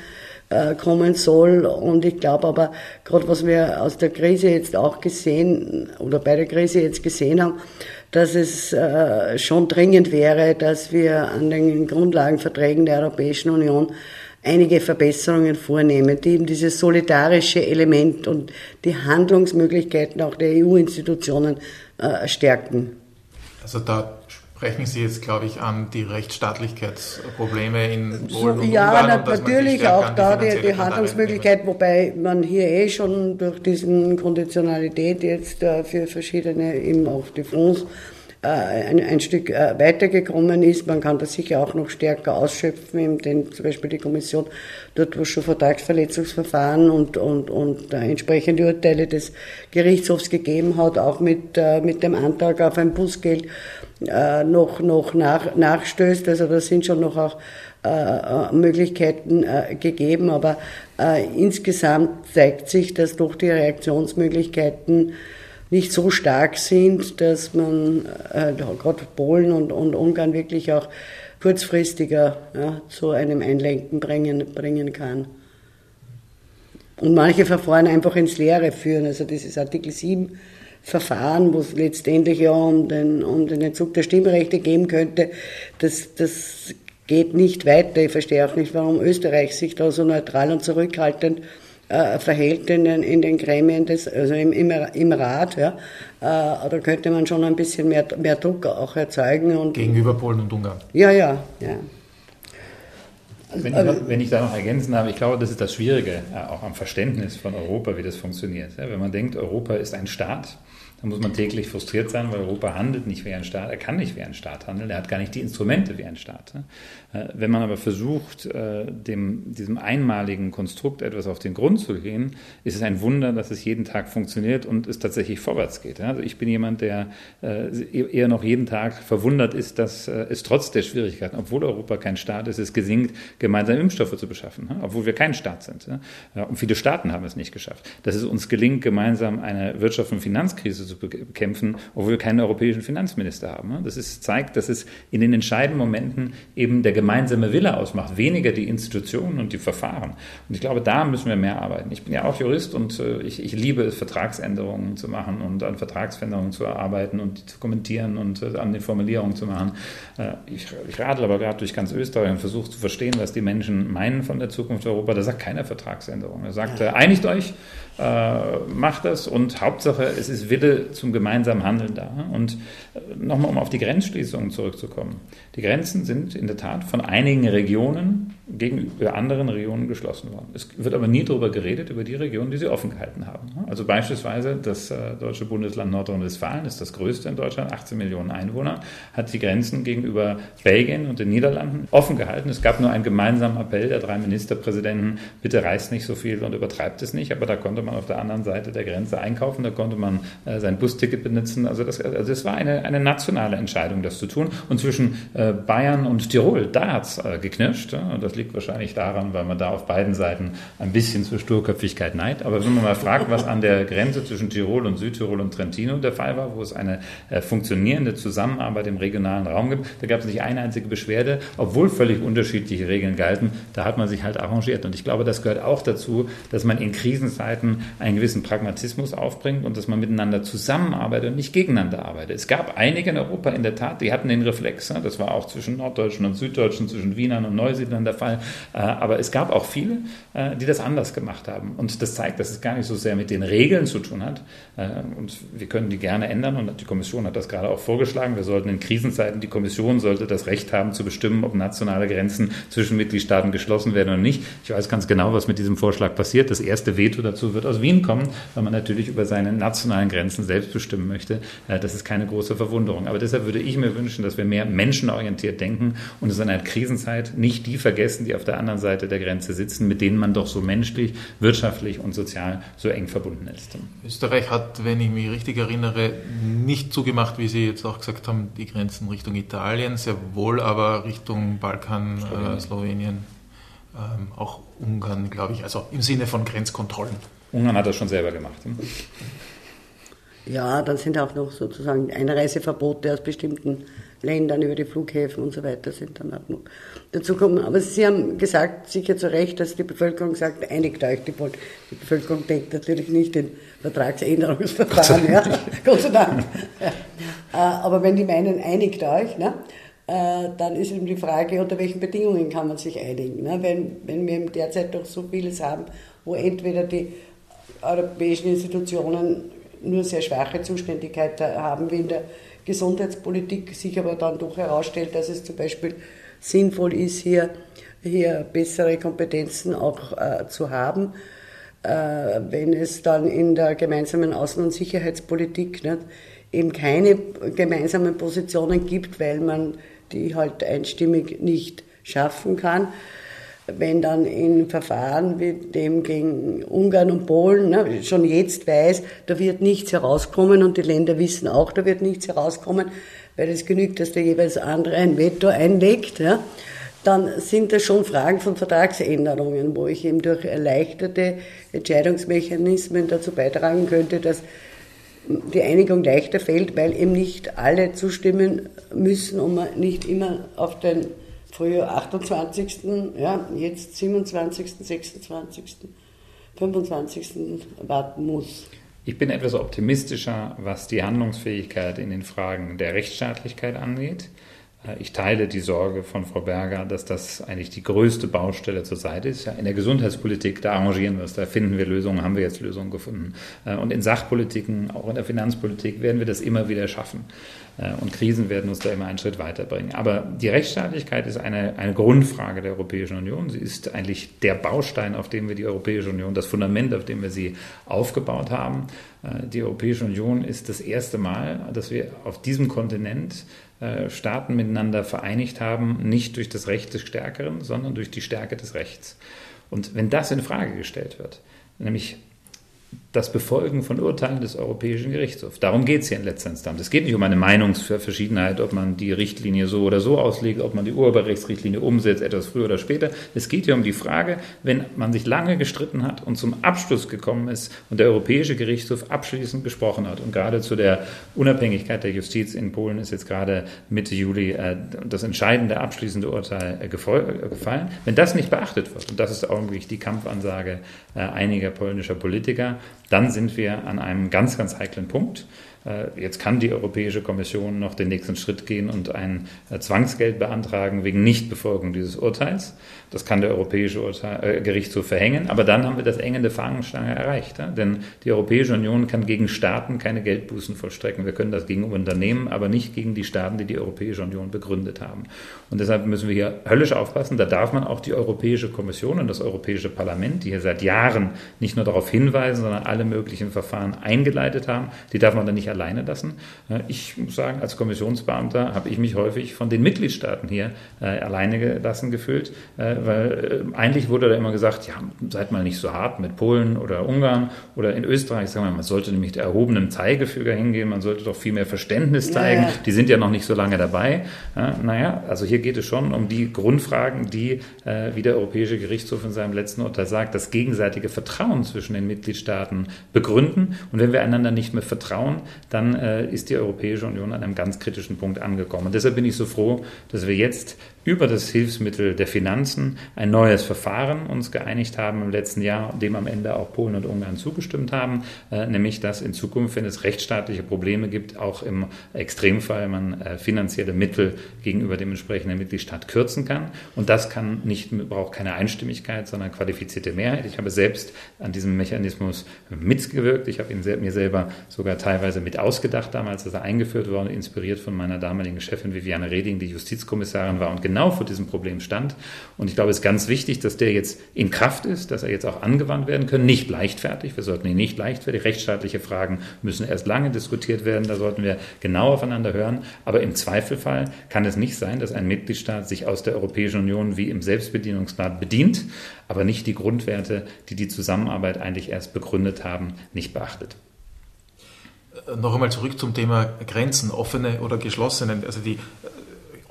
kommen soll. Und ich glaube aber, gerade was wir aus der Krise jetzt auch gesehen oder bei der Krise jetzt gesehen haben, dass es äh, schon dringend wäre, dass wir an den Grundlagenverträgen der Europäischen Union einige Verbesserungen vornehmen, die eben dieses solidarische Element und die Handlungsmöglichkeiten auch der EU-Institutionen äh, stärken. Also da sprechen Sie jetzt, glaube ich, an die Rechtsstaatlichkeitsprobleme in Polen und Ja, Ungarn na, natürlich auch da die, die Handlungsmöglichkeit, wobei man hier eh schon durch diesen Konditionalität jetzt äh, für verschiedene, eben auch die Fonds, äh, ein, ein Stück äh, weitergekommen ist. Man kann das sicher auch noch stärker ausschöpfen, denn zum Beispiel die Kommission, dort wo schon Vertragsverletzungsverfahren und, und, und entsprechende Urteile des Gerichtshofs gegeben hat, auch mit, mit dem Antrag auf ein Bußgeld äh, noch, noch nach, nachstößt. Also da sind schon noch auch äh, Möglichkeiten äh, gegeben, aber äh, insgesamt zeigt sich, dass doch die Reaktionsmöglichkeiten nicht so stark sind, dass man äh, gerade Polen und, und Ungarn wirklich auch kurzfristiger ja, zu einem Einlenken bringen, bringen kann. Und manche Verfahren einfach ins Leere führen. Also dieses Artikel 7 Verfahren, wo es letztendlich ja um den, um den Entzug der Stimmrechte geben könnte, das, das geht nicht weiter. Ich verstehe auch nicht, warum Österreich sich da so neutral und zurückhaltend äh, verhält in den, in den Gremien, des, also im, im, im Rat. Ja. Äh, da könnte man schon ein bisschen mehr, mehr Druck auch erzeugen. Und, Gegenüber Polen und Ungarn. Ja, ja, ja. Wenn ich, noch, wenn ich, da noch ergänzen habe, ich glaube, das ist das Schwierige, äh, auch am Verständnis von Europa, wie das funktioniert. Wenn man denkt, Europa ist ein Staat, da muss man täglich frustriert sein, weil Europa handelt nicht wie ein Staat. Er kann nicht wie ein Staat handeln. Er hat gar nicht die Instrumente wie ein Staat. Äh, wenn man aber versucht, äh, dem, diesem einmaligen Konstrukt etwas auf den Grund zu gehen, ist es ein Wunder, dass es jeden Tag funktioniert und es tatsächlich vorwärts geht. Also ich bin jemand, der äh, eher noch jeden Tag verwundert ist, dass es trotz der Schwierigkeiten, obwohl Europa kein Staat ist, es gelingt, gemeinsam Impfstoffe zu beschaffen, obwohl wir kein Staat sind. Und viele Staaten haben es nicht geschafft. Dass es uns gelingt, gemeinsam eine Wirtschafts- und Finanzkrise zu bekämpfen, obwohl wir keinen europäischen Finanzminister haben. Das ist, zeigt, dass es in den entscheidenden Momenten eben der gemeinsame Wille ausmacht, weniger die Institutionen und die Verfahren. Und ich glaube, da müssen wir mehr arbeiten. Ich bin ja auch Jurist und äh, ich, ich liebe es, Vertragsänderungen zu machen und an Vertragsveränderungen zu arbeiten und die zu kommentieren und äh, an den Formulierungen zu machen. Äh, ich, ich radel aber gerade durch ganz Österreich und versuche zu verstehen, was die Menschen meinen von der Zukunft Europa. Da sagt keiner Vertragsänderung. Er sagt, einigt euch, äh, macht das und Hauptsache, es ist Wille zum gemeinsamen Handeln da. Und äh, nochmal, um auf die Grenzschließungen zurückzukommen. Die Grenzen sind in der Tat von einigen Regionen gegenüber anderen Regionen geschlossen worden. Es wird aber nie darüber geredet, über die Regionen, die sie offen gehalten haben. Also beispielsweise das äh, deutsche Bundesland Nordrhein-Westfalen ist das größte in Deutschland, 18 Millionen Einwohner, hat die Grenzen gegenüber Belgien und den Niederlanden offen gehalten. Es gab nur einen gemeinsamen Appell der drei Ministerpräsidenten, bitte reist nicht so viel und übertreibt es nicht, aber da konnte man man auf der anderen Seite der Grenze einkaufen, da konnte man äh, sein Busticket benutzen. Also das, also das war eine, eine nationale Entscheidung, das zu tun. Und zwischen äh, Bayern und Tirol, da hat es äh, geknirscht. Ja? Und das liegt wahrscheinlich daran, weil man da auf beiden Seiten ein bisschen zur Sturköpfigkeit neigt. Aber wenn man mal fragt, was an der Grenze zwischen Tirol und Südtirol und Trentino der Fall war, wo es eine äh, funktionierende Zusammenarbeit im regionalen Raum gibt, da gab es nicht eine einzige Beschwerde, obwohl völlig unterschiedliche Regeln galten. Da hat man sich halt arrangiert. Und ich glaube, das gehört auch dazu, dass man in Krisenzeiten einen gewissen Pragmatismus aufbringt und dass man miteinander zusammenarbeitet und nicht gegeneinander arbeitet. Es gab einige in Europa in der Tat, die hatten den Reflex. Das war auch zwischen Norddeutschen und Süddeutschen, zwischen Wienern und Neusiedlern der Fall. Äh, aber es gab auch viele, äh, die das anders gemacht haben. Und das zeigt, dass es gar nicht so sehr mit den Regeln zu tun hat. Äh, und wir können die gerne ändern. Und die Kommission hat das gerade auch vorgeschlagen. Wir sollten in Krisenzeiten, die Kommission sollte das Recht haben zu bestimmen, ob nationale Grenzen zwischen Mitgliedstaaten geschlossen werden oder nicht. Ich weiß ganz genau, was mit diesem Vorschlag passiert. Das erste Veto dazu wird aus Wien kommen, weil man natürlich über seine nationalen Grenzen selbst bestimmen möchte. Das ist keine große Verwunderung. Aber deshalb würde ich mir wünschen, dass wir mehr menschenorientiert denken und es in einer Krisenzeit nicht die vergessen, die auf der anderen Seite der Grenze sitzen, mit denen man doch so menschlich, wirtschaftlich und sozial so eng verbunden ist. Österreich hat, wenn ich mich richtig erinnere, nicht zugemacht, wie Sie jetzt auch gesagt haben, die Grenzen Richtung Italien, sehr wohl aber Richtung Balkan, Slowenien, äh, Slowenien ähm, auch Ungarn, glaube ich, also im Sinne von Grenzkontrollen. Ungarn hat das schon selber gemacht. Hm? Ja, dann sind auch noch sozusagen Einreiseverbote aus bestimmten Ländern über die Flughäfen und so weiter sind dann auch noch dazu kommen. Aber Sie haben gesagt, sicher zu Recht, dass die Bevölkerung sagt, einigt euch. Die, die Bevölkerung denkt natürlich nicht in Vertragsänderungsverfahren, ja, Gott sei Dank. Äh, aber wenn die meinen, einigt euch, ne, äh, dann ist eben die Frage, unter welchen Bedingungen kann man sich einigen. Ne? Wenn, wenn wir derzeit doch so vieles haben, wo entweder die europäischen Institutionen nur sehr schwache Zuständigkeit haben wie in der Gesundheitspolitik, sich aber dann doch herausstellt, dass es zum Beispiel sinnvoll ist, hier, hier bessere Kompetenzen auch äh, zu haben. Äh, wenn es dann in der gemeinsamen Außen- und Sicherheitspolitik nicht, eben keine gemeinsamen Positionen gibt, weil man die halt einstimmig nicht schaffen kann, wenn dann in Verfahren wie dem gegen Ungarn und Polen ne, schon jetzt weiß, da wird nichts herauskommen und die Länder wissen auch, da wird nichts herauskommen, weil es genügt, dass der jeweils andere ein Veto einlegt, ja, dann sind das schon Fragen von Vertragsänderungen, wo ich eben durch erleichterte Entscheidungsmechanismen dazu beitragen könnte, dass die Einigung leichter fällt, weil eben nicht alle zustimmen müssen und man nicht immer auf den früher 28., ja, jetzt 27., 26., 25. warten muss. Ich bin etwas optimistischer, was die Handlungsfähigkeit in den Fragen der Rechtsstaatlichkeit angeht. Äh, ich teile die Sorge von Frau Berger, dass das eigentlich die größte Baustelle zur Seite ist. Ja, in der Gesundheitspolitik, da arrangieren wir es, da finden wir Lösungen, haben wir jetzt Lösungen gefunden. Äh, und in Sachpolitiken, auch in der Finanzpolitik, werden wir das immer wieder schaffen. Äh, und Krisen werden uns da immer einen Schritt weiterbringen. Aber die Rechtsstaatlichkeit ist eine, eine Grundfrage der Europäischen Union. Sie ist eigentlich der Baustein, auf dem wir die Europäische Union, das Fundament, auf dem wir sie aufgebaut haben. Die Europäische Union ist das erste Mal, dass wir auf diesem Kontinent äh, Staaten miteinander vereinigt haben, nicht durch das Recht des Stärkeren, sondern durch die Stärke des Rechts. Und wenn das in Frage gestellt wird, nämlich das Befolgen von Urteilen des Europäischen Gerichtshofs. Darum geht es hier in letzter Instanz. Es geht nicht um eine Meinungsverschiedenheit, ob man die Richtlinie so oder so auslegt, ob man die Urheberrechtsrichtlinie umsetzt, etwas früher oder später. Es geht hier um die Frage, wenn man sich lange gestritten hat und zum Abschluss gekommen ist und der Europäische Gerichtshof abschließend gesprochen hat und gerade zu der Unabhängigkeit der Justiz in Polen ist jetzt gerade Mitte Juli äh, das entscheidende abschließende Urteil äh, gefallen. Wenn das nicht beachtet wird, und das ist augenblicklich die Kampfansage äh, einiger polnischer Politiker, dann sind wir an einem ganz, ganz heiklen Punkt. Äh, jetzt kann die Europäische Kommission noch den nächsten Schritt gehen und ein äh, Zwangsgeld beantragen wegen Nichtbefolgung dieses Urteils. Das kann der Europäische Urteil, äh, Gerichtshof verhängen, aber dann haben wir das engende Fahnenstange erreicht. Denn die Europäische Union kann gegen Staaten keine Geldbußen vollstrecken. Wir können das gegen Unternehmen, aber nicht gegen die Staaten, die die Europäische Union begründet haben. Und deshalb müssen wir hier höllisch aufpassen. Da darf man auch die Europäische Kommission und das Europäische Parlament, die hier seit Jahren nicht nur darauf hinweisen, sondern alle möglichen Verfahren eingeleitet haben, die darf man dann nicht alleine lassen. Ich muss sagen, als Kommissionsbeamter habe ich mich häufig von den Mitgliedstaaten hier alleine gelassen gefühlt, weil eigentlich wurde da immer gesagt, ja, seid mal nicht so hart mit Polen oder Ungarn oder in Österreich, sagen wir, man sollte nämlich der erhobenen Zeigefüger hingehen, man sollte doch viel mehr Verständnis zeigen. Ja, ja. Die sind ja noch nicht so lange dabei. naja, also hier geht es schon um die Grundfragen, die, wie der Europäische Gerichtshof in seinem letzten Urteil sagt, das gegenseitige Vertrauen zwischen den Mitgliedstaaten begründen. Und wenn wir einander nicht mehr vertrauen, dann äh, ist die Europäische Union an einem ganz kritischen Punkt angekommen. Und deshalb bin ich so froh, dass wir jetzt über das Hilfsmittel der Finanzen ein neues Verfahren uns geeinigt haben im letzten Jahr, dem am Ende auch Polen und Ungarn zugestimmt haben, äh, nämlich dass in Zukunft, wenn es rechtsstaatliche Probleme gibt, auch im Extremfall man äh, finanzielle Mittel gegenüber dem entsprechenden Mitgliedstaat kürzen kann. Und das kann nicht, braucht keine Einstimmigkeit, sondern qualifizierte Mehrheit. Ich habe selbst an diesem Mechanismus mitgewirkt. Ich habe ihn mir selber sogar teilweise mit ausgedacht damals, als er eingeführt wurde, inspiriert von meiner damaligen Chefin Viviane Reding, die Justizkommissarin war und genau vor diesem Problem stand. Und ich glaube, es ist ganz wichtig, dass der jetzt in Kraft ist, dass er jetzt auch angewandt werden kann. Nicht leichtfertig, wir sollten ihn nicht leichtfertig. Rechtsstaatliche Fragen müssen erst lange diskutiert werden, da sollten wir genau aufeinander hören. Aber im Zweifelfall kann es nicht sein, dass ein Mitgliedstaat sich aus der Europäischen Union wie im Selbstbedienungsgrad bedient, aber nicht die Grundwerte, die die Zusammenarbeit eigentlich erst begründet haben, nicht beachtet. Noch einmal zurück zum Thema Grenzen, offene oder geschlossene. Also die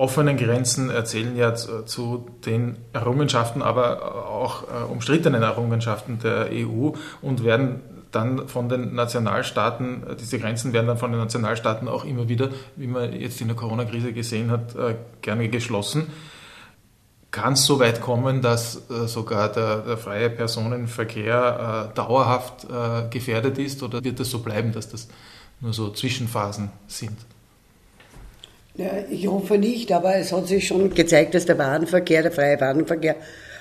offenen Grenzen erzählen ja zu den Errungenschaften, aber auch äh, umstrittenen Errungenschaften der EU und werden dann von den Nationalstaaten, äh, diese Grenzen werden dann von den Nationalstaaten auch immer wieder, wie man jetzt in der Corona-Krise gesehen hat, äh, gerne geschlossen. Kann es so weit kommen, dass sogar der, der freie Personenverkehr dauerhaft gefährdet ist oder wird es so bleiben, dass das nur so Zwischenphasen sind? Ja, ich hoffe nicht, aber es hat sich schon gezeigt, dass der Warenverkehr, der freie Warenverkehr,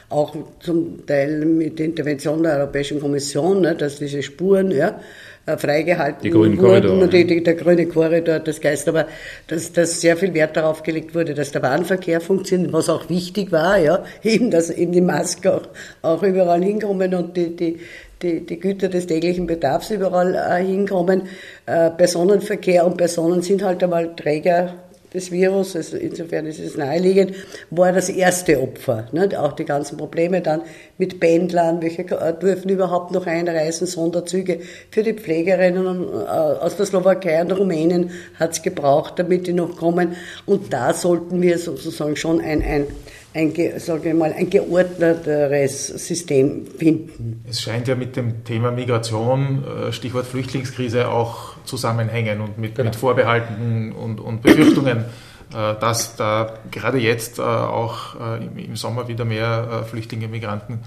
auch zum Teil mit Intervention der Europäischen Kommission, ne, dass diese Spuren ja, äh, freigehalten die wurden. Korridor, die, die, der grüne Korridor, das heißt aber, dass, dass sehr viel Wert darauf gelegt wurde, dass der Warenverkehr funktioniert, was auch wichtig war, ja, eben, dass eben die Masken auch, auch überall hinkommen und die, die, die, die Güter des täglichen Bedarfs überall äh, hinkommen. Äh, Personenverkehr und Personen sind halt einmal Träger des Virus, also insofern ist es naheliegend, war das erste Opfer. Nicht? Auch die ganzen Probleme dann mit Pendlern, welche dürfen überhaupt noch einreisen, Sonderzüge für die Pflegerinnen äh, aus der Slowakei und Rumänien hat es gebraucht, damit die noch kommen. Und da sollten wir sozusagen schon ein, ein ein, sage ich mal, ein geordneteres System finden. Es scheint ja mit dem Thema Migration, äh, Stichwort Flüchtlingskrise, auch zusammenhängen und mit, genau. mit Vorbehalten und, und Befürchtungen, äh, dass da gerade jetzt äh, auch im Sommer wieder mehr Flüchtlinge, Migranten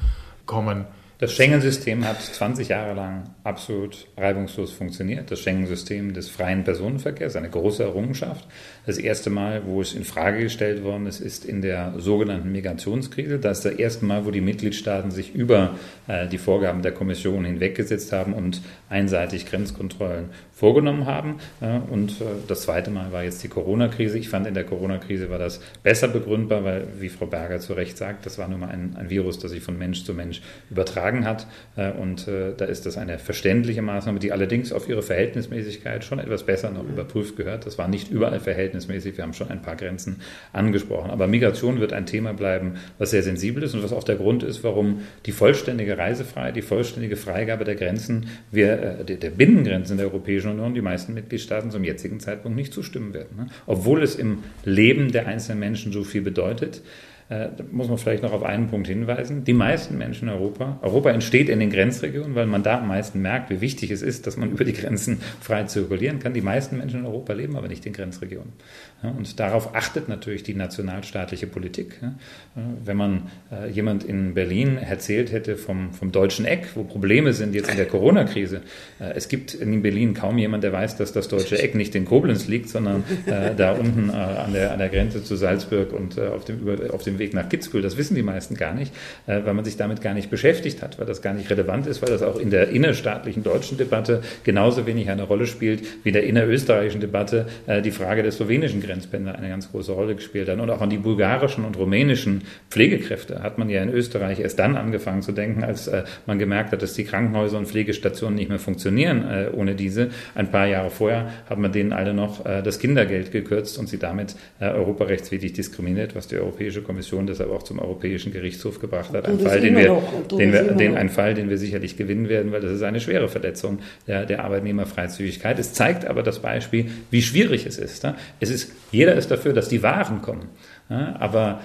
kommen. Das Schengen-System hat 20 Jahre lang absolut reibungslos funktioniert. Das Schengen-System des freien Personenverkehrs, eine große Errungenschaft. Das erste Mal, wo es in Frage gestellt worden ist, ist in der sogenannten Migrationskrise. Das ist das erste Mal, wo die Mitgliedstaaten sich über äh, die Vorgaben der Kommission hinweggesetzt haben und einseitig Grenzkontrollen vorgenommen haben. Äh, und äh, das zweite Mal war jetzt die Corona-Krise. Ich fand, in der Corona-Krise war das besser begründbar, weil, wie Frau Berger zu Recht sagt, das war nun mal ein, ein Virus, das sich von Mensch zu Mensch übertragen hat. Und da ist das eine verständliche Maßnahme, die allerdings auf ihre Verhältnismäßigkeit schon etwas besser noch überprüft gehört. Das war nicht überall verhältnismäßig verhältnismäßig. Wir haben schon ein paar Grenzen angesprochen. Aber Migration wird ein Thema bleiben, was sehr sensibel ist und was auch der Grund ist, warum die vollständige Reisefreiheit, die vollständige Freigabe der Grenzen, wir, äh, der Binnengrenzen der Europäischen Union, die meisten Mitgliedstaaten zum jetzigen Zeitpunkt nicht zustimmen werden. Ne? Obwohl es im Leben der einzelnen Menschen so viel bedeutet. Äh, da muss man vielleicht noch auf einen Punkt hinweisen. Die meisten Menschen in Europa, Europa entsteht in den Grenzregionen, weil man da am meisten merkt, wie wichtig es ist, dass man über die Grenzen frei zirkulieren kann. Die meisten Menschen in Europa leben aber nicht in Grenzregionen. Und darauf achtet natürlich die nationalstaatliche Politik. Wenn man äh, jemand in Berlin erzählt hätte vom, vom deutschen Eck, wo Probleme sind jetzt in der Corona-Krise, äh, es gibt in Berlin kaum jemand, der weiß, dass das deutsche Eck nicht in Koblenz liegt, sondern da unten an der, an der Grenze zu Salzburg und auf dem, auf dem Weg nach Kitzbühel. Das wissen die meisten gar nicht, äh, weil man sich damit gar nicht beschäftigt hat, weil das gar nicht relevant ist, weil das auch in der innerstaatlichen deutschen Debatte genauso wenig eine Rolle spielt wie in der innerösterreichischen Debatte äh, die Frage der slowenischen Grenzbänder eine ganz große Rolle gespielt hat. Und auch an die bulgarischen und rumänischen Pflegekräfte hat man ja in Österreich erst dann angefangen zu denken, als äh, man gemerkt hat, dass die Krankenhäuser und Pflegestationen nicht mehr funktionieren ohne diese. Ein paar Jahre vorher hat man denen alle noch das Kindergeld gekürzt und sie damit europarechtswidrig diskriminiert, was die Europäische Kommission deshalb auch zum Europäischen Gerichtshof gebracht hat. Ein Fall, den wir, den wir, den, ein Fall, den wir sicherlich gewinnen werden, weil das ist eine schwere Verletzung der, der Arbeitnehmerfreizügigkeit. Es zeigt aber das Beispiel, wie schwierig es ist. Es ist. Jeder ist dafür, dass die Waren kommen. Aber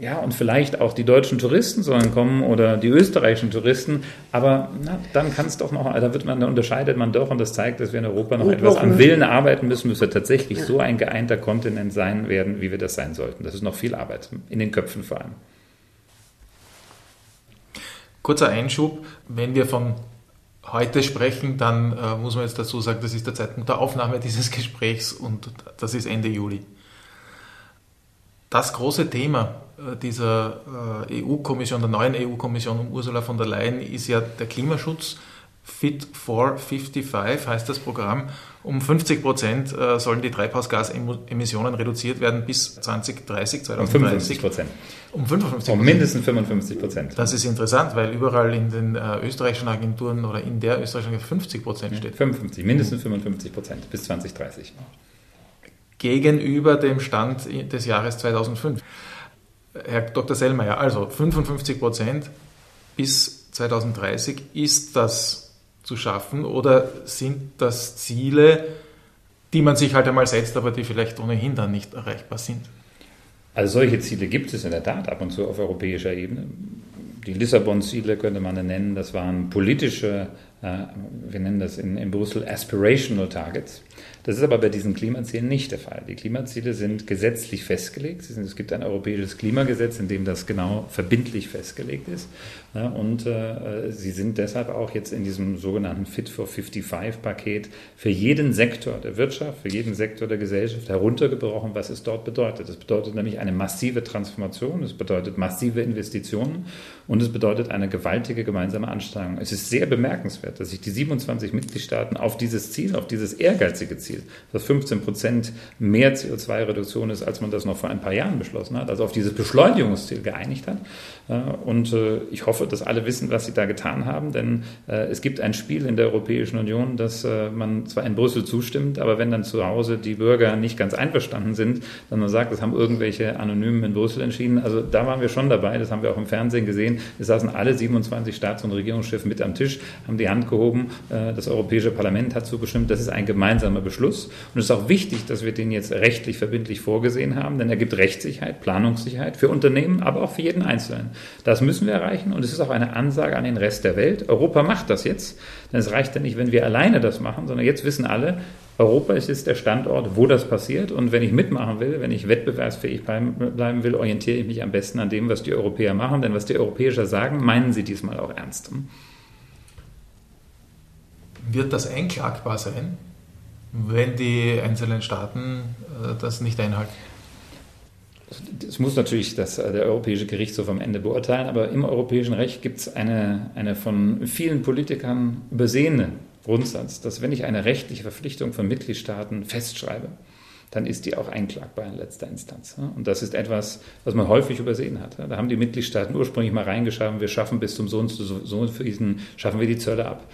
ja, und vielleicht auch die deutschen Touristen sollen kommen oder die österreichischen Touristen, aber na, dann kann es doch noch, da wird man, da unterscheidet man doch und das zeigt, dass wir in Europa noch und etwas am Willen arbeiten müssen, bis wir tatsächlich ja. so ein geeinter Kontinent sein werden, wie wir das sein sollten. Das ist noch viel Arbeit, in den Köpfen vor allem. Kurzer Einschub, wenn wir von heute sprechen, dann äh, muss man jetzt dazu sagen, das ist der Zeitpunkt der Aufnahme dieses Gesprächs und das ist Ende Juli. Das große Thema äh, dieser äh, EU-Kommission, der neuen EU-Kommission um Ursula von der Leyen ist ja der Klimaschutz. Fit for 55 heißt das Programm. Um 50 Prozent äh, sollen die Treibhausgasemissionen reduziert werden bis 2030, 2030. Um 55 Prozent. Um 55 Um mindestens 55 Prozent. Das ist interessant, weil überall in den äh, österreichischen Agenturen oder in der österreichischen Agentur 50 Prozent steht. 55, mindestens 55 Prozent bis 2030. Gegenüber dem Stand des Jahres 2005. Herr Dr. Sellmeier, also 55 Prozent bis 2030, ist das zu schaffen oder sind das Ziele, die man sich halt einmal setzt, aber die vielleicht ohnehin dann nicht erreichbar sind? Also solche Ziele gibt es in der Tat ab und zu auf europäischer Ebene. Die Lissabon-Ziele könnte man nennen, das waren politische, äh, wir nennen das in, in Brüssel Aspirational Targets. Das ist aber bei diesen Klimazielen nicht der Fall. Die Klimaziele sind gesetzlich festgelegt. Es gibt ein europäisches Klimagesetz, in dem das genau verbindlich festgelegt ist. Und äh, sie sind deshalb auch jetzt in diesem sogenannten Fit for 55-Paket für jeden Sektor der Wirtschaft, für jeden Sektor der Gesellschaft heruntergebrochen, was es dort bedeutet. Das bedeutet nämlich eine massive Transformation, es bedeutet massive Investitionen und es bedeutet eine gewaltige gemeinsame Anstrengung. Es ist sehr bemerkenswert, dass sich die 27 Mitgliedstaaten auf dieses Ziel, auf dieses ehrgeizige Ziel, das 15 Prozent mehr CO2-Reduktion ist, als man das noch vor ein paar Jahren beschlossen hat, also auf dieses Beschleunigungsziel geeinigt hat. Und äh, ich hoffe, dass alle wissen, was sie da getan haben, denn äh, es gibt ein Spiel in der Europäischen Union, dass äh, man zwar in Brüssel zustimmt, aber wenn dann zu Hause die Bürger nicht ganz einverstanden sind, dann man sagt, das haben irgendwelche Anonymen in Brüssel entschieden. Also da waren wir schon dabei, das haben wir auch im Fernsehen gesehen. Es saßen alle 27 Staats- und Regierungschefs mit am Tisch, haben die Hand gehoben. Das Europäische Parlament hat zugestimmt. Das ist ein gemeinsamer Beschluss. Und es ist auch wichtig, dass wir den jetzt rechtlich verbindlich vorgesehen haben, denn er gibt Rechtssicherheit, Planungssicherheit für Unternehmen, aber auch für jeden Einzelnen. Das müssen wir erreichen und es ist auch eine Ansage an den Rest der Welt. Europa macht das jetzt, denn es reicht ja nicht, wenn wir alleine das machen, sondern jetzt wissen alle, Europa ist jetzt der Standort, wo das passiert. Und wenn ich mitmachen will, wenn ich wettbewerbsfähig bleiben will, orientiere ich mich am besten an dem, was die Europäer machen. Denn was die Europäer sagen, meinen sie diesmal auch ernst. Wird das einklagbar sein, wenn die einzelnen Staaten äh, das nicht einhalten? Das muss natürlich das, äh, der Europäische Gerichtshof am Ende beurteilen, aber im europäischen Recht gibt es eine, eine von vielen Politikern übersehene Grundsatz, dass wenn ich eine rechtliche Verpflichtung von Mitgliedstaaten festschreibe, dann ist die auch einklagbar in letzter Instanz. Und das ist etwas, was man häufig übersehen hat. Da haben die Mitgliedstaaten ursprünglich mal reingeschrieben, wir schaffen bis zum so und so diesen schaffen wir die Zölle ab.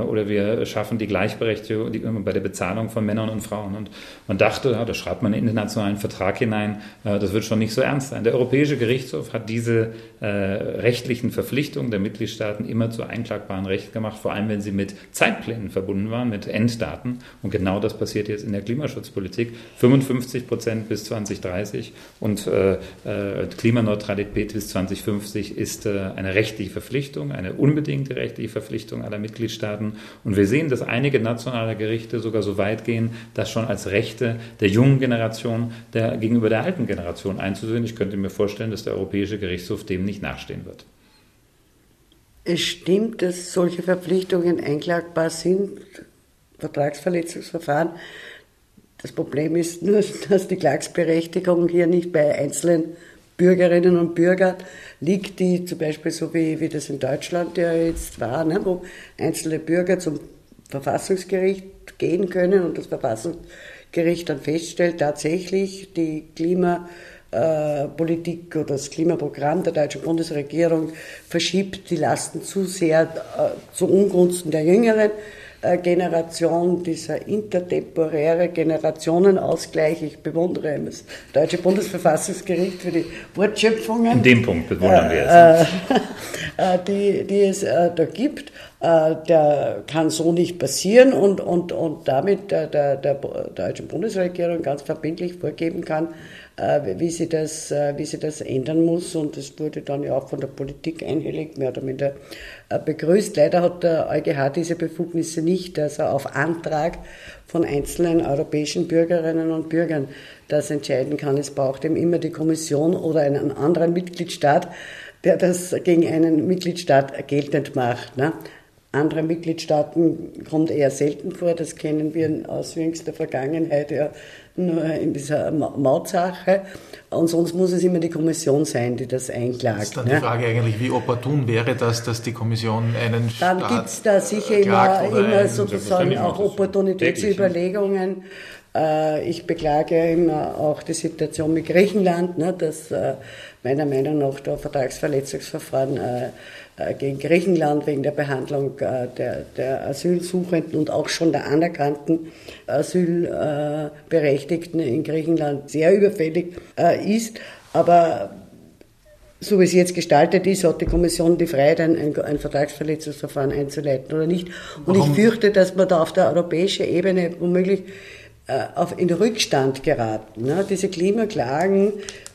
Oder wir schaffen die Gleichberechtigung bei der Bezahlung von Männern und Frauen. Und man dachte, da schreibt man einen internationalen Vertrag hinein, das wird schon nicht so ernst sein. Der Europäische Gerichtshof hat diese äh, rechtlichen Verpflichtungen der Mitgliedstaaten immer zu einklagbaren Rechten gemacht, vor allem wenn sie mit Zeitplänen verbunden waren, mit Enddaten. Und genau das passiert jetzt in der Klimaschutzpolitik. 55 Prozent bis 2030 und äh, äh, Klimaneutralität bis 2050 ist äh, eine rechtliche Verpflichtung, eine unbedingte rechtliche Verpflichtung aller Mitgliedstaaten. Und wir sehen, dass einige nationale Gerichte sogar so weit gehen, das schon als Rechte der jungen Generation der, gegenüber der alten Generation einzusehen. Ich könnte mir vorstellen, dass der Europäische Gerichtshof dem nicht nachstehen wird. Es stimmt, dass solche Verpflichtungen einklagbar sind, Vertragsverletzungsverfahren. Das Problem ist nur, dass die Klagsberechtigung hier nicht bei einzelnen Bürgerinnen und Bürger liegt, die zum Beispiel so wie, wie das in Deutschland ja jetzt war, ne, wo einzelne Bürger zum Verfassungsgericht gehen können und das Verfassungsgericht dann feststellt, tatsächlich die Klimapolitik oder das Klimaprogramm der deutschen Bundesregierung verschiebt die Lasten zu sehr äh, zu Ungunsten der Jüngeren. Äh, Generation, dieser intertemporäre Generationenausgleich. Ich bewundere das Deutsche Bundesverfassungsgericht für die Wortschöpfungen. In dem Punkt bewundern wir es. Äh, äh, die, die es da gibt, der kann so nicht passieren und, und, und damit der, der, der deutschen Bundesregierung ganz verbindlich vorgeben kann, wie sie, das, wie sie das ändern muss. Und das wurde dann ja auch von der Politik einhellig, mehr oder minder äh, begrüßt. Leider hat der EuGH diese Befugnisse nicht, also auf Antrag von einzelnen europäischen Bürgerinnen und Bürgern das entscheiden kann. Es braucht eben immer die Kommission oder einen anderen Mitgliedstaat, der das gegen einen Mitgliedstaat geltend macht. Ne? Andere Mitgliedstaaten kommt eher selten vor, das kennen wir aus jüngster Vergangenheit ja in dieser Mautsache. Und sonst muss es immer die Kommission sein, die das einklagt. Das ist dann ne? die Frage eigentlich, wie opportun wäre das, dass die Kommission einen Dann gibt es da sicher immer, immer sozusagen auch Opportunitätsüberlegungen. Äh, ich beklage immer auch die Situation mit Griechenland, ne, dass äh, meiner Meinung nach da Vertragsverletzungsverfahren äh, gegen Griechenland wegen der Behandlung der, der Asylsuchenden und auch schon der anerkannten Asylberechtigten in Griechenland sehr überfällig ist. Aber so wie es jetzt gestaltet ist, hat die Kommission die Freiheit, ein, ein, ein Vertragsverletzungsverfahren einzuleiten oder nicht. Und Warum? ich fürchte, dass man da auf der europäischen Ebene womöglich äh, auf, in Rückstand geraten. Ne? Diese Klimaklagen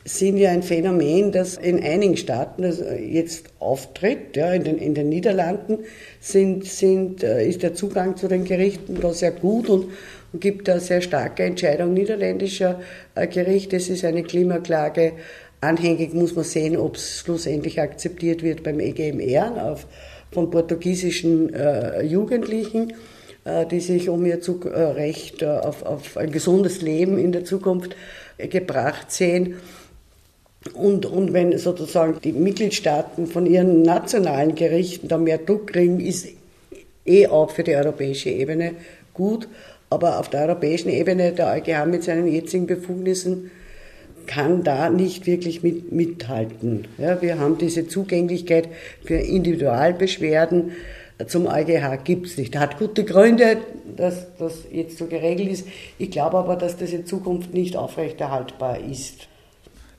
sind ja ein Phänomen, das in einigen Staaten jetzt auftritt. Ja, in, den, in den Niederlanden sind, sind, äh, ist der Zugang zu den Gerichten da sehr gut und, und gibt da sehr starke Entscheidungen niederländischer äh, Gerichte. Es ist eine Klimaklage anhängig, muss man sehen, ob es schlussendlich akzeptiert wird beim EGMR auf, von portugiesischen äh, Jugendlichen. Äh, die sich um ihr äh, Recht auf, auf ein gesundes Leben in der Zukunft gebracht sehen. Und, und wenn sozusagen die Mitgliedstaaten von ihren nationalen Gerichten da mehr Druck kriegen, ist eh auch für die europäische Ebene gut. Aber auf der europäischen Ebene, der EuGH mit seinen jetzigen Befugnissen, kann da nicht wirklich mit, mithalten. Ja, wir haben diese Zugänglichkeit für Individualbeschwerden zum EuGH gibt es nicht. Er hat gute Gründe, dass das jetzt so geregelt ist. Ich glaube aber, dass das in Zukunft nicht aufrechterhaltbar ist.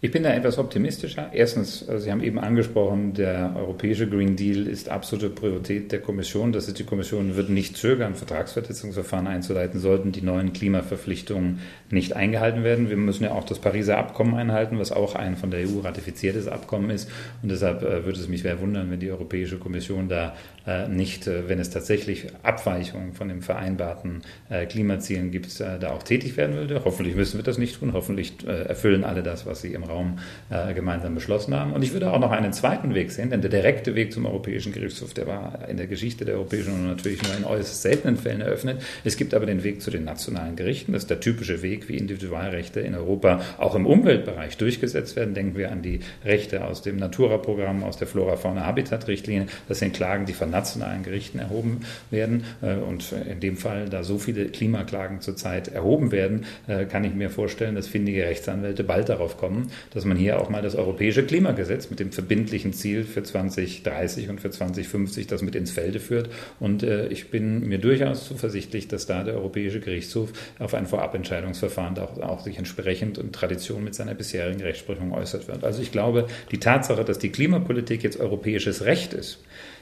Ich bin da etwas optimistischer. Erstens, also Sie haben eben angesprochen, der europäische Green Deal ist absolute Priorität der Kommission. Das ist, die Kommission wird nicht zögern, Vertragsverletzungsverfahren einzuleiten, sollten die neuen Klimaverpflichtungen nicht eingehalten werden. Wir müssen ja auch das Pariser Abkommen einhalten, was auch ein von der EU ratifiziertes Abkommen ist. Und deshalb äh, würde es mich sehr wundern, wenn die Europäische Kommission da äh, nicht, äh, wenn es tatsächlich Abweichungen von den vereinbarten Klimazielen gibt, da auch tätig werden würde. Hoffentlich müssen wir das nicht tun. Hoffentlich erfüllen alle das, was sie im Raum äh, gemeinsam beschlossen haben. Und ich würde auch noch einen zweiten Weg sehen, denn der direkte Weg zum Europäischen Gerichtshof, der war in der Geschichte der Europäischen Union natürlich nur in äußerst seltenen Fällen eröffnet. Es gibt aber den Weg zu den nationalen Gerichten. Das ist der typische Weg, wie Individualrechte in Europa auch im Umweltbereich durchgesetzt werden. Denken wir an die Rechte aus dem Natura-Programm, aus der Flora-Fauna-Habitat-Richtlinie. Das sind Klagen, die von nationalen Gerichten erhoben werden. Äh, und in dem Fall, da so viele Klimaklagen zurzeit erhoben werden, äh, kann ich mir vorstellen, dass findige Rechtsanwälte bald darauf kommen, dass man hier auch mal das europäische Klimagesetz mit dem verbindlichen Ziel für 2030 und für 2050 das mit ins Felde führt. Und äh, ich bin mir durchaus zuversichtlich, dass da der Europäische Gerichtshof auf ein Vorabentscheidungsverfahren auch, auch sich entsprechend und Tradition mit seiner bisherigen Rechtsprechung äußert wird. Also ich glaube, die Tatsache, dass die Klimapolitik jetzt europäisches Recht ist,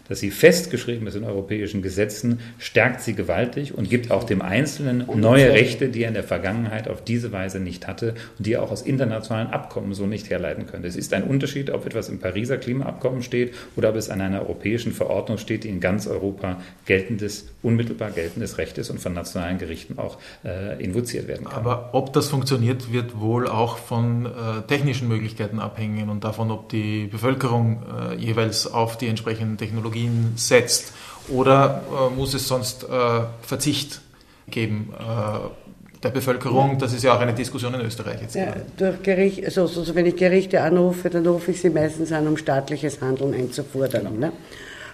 dass sie festgeschrieben ist in europäischen Gesetzen, stärkt sie gewaltig und gibt auch dem Einzelnen neue Rechte, die er in der Vergangenheit auf diese Weise nicht hatte und die er auch aus internationalen Abkommen so nicht herleiten könnte. Es ist ein Unterschied, ob etwas im Pariser Klimaabkommen steht oder ob es an einer europäischen Verordnung steht, die in ganz Europa geltendes, unmittelbar geltendes Recht ist und von nationalen Gerichten auch äh, invoziert werden kann. Aber ob das funktioniert, wird wohl auch von äh, technischen Möglichkeiten abhängen und davon, ob die Bevölkerung äh, jeweils auf die entsprechenden Technologien Technologien setzt? Oder äh, muss es sonst äh, Verzicht geben äh, der Bevölkerung. Das ist ja auch eine Diskussion in Österreich jetzt. Ja, durch Gericht, also, also, wenn ich Gerichte anrufe, dann rufe ich sie meistens an, um staatliches Handeln einzufordern. Genau. Ne?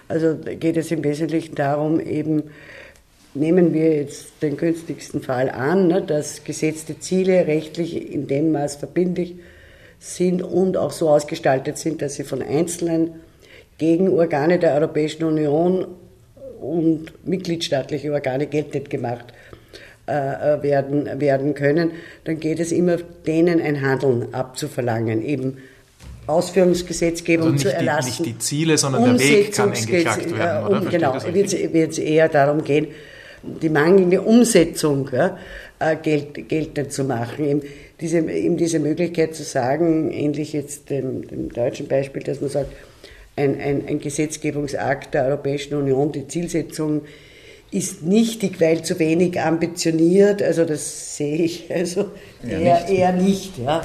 Also geht es im Wesentlichen darum, eben nehmen wir jetzt den günstigsten Fall an, ne, dass gesetzte Ziele rechtlich in dem Maß verbindlich sind und auch so ausgestaltet sind, dass sie von einzelnen gegen Organe der Europäischen Union und mitgliedstaatliche Organe geltend gemacht äh, werden, werden können, dann geht es immer denen ein Handeln abzuverlangen, eben Ausführungsgesetzgebung also zu erlassen. Die, nicht die Ziele, sondern der Weg kann eingeklagt werden, oder? Um, genau, wird es eher darum gehen, die mangelnde Umsetzung ja, äh, gelt, geltend zu machen. Eben diese, eben diese Möglichkeit zu sagen, ähnlich jetzt dem, dem deutschen Beispiel, dass man sagt, ein, ein, ein Gesetzgebungsakt der Europäischen Union, die Zielsetzung ist nichtig, weil zu wenig ambitioniert. Also das sehe ich also eher, nicht. eher nicht. Ja.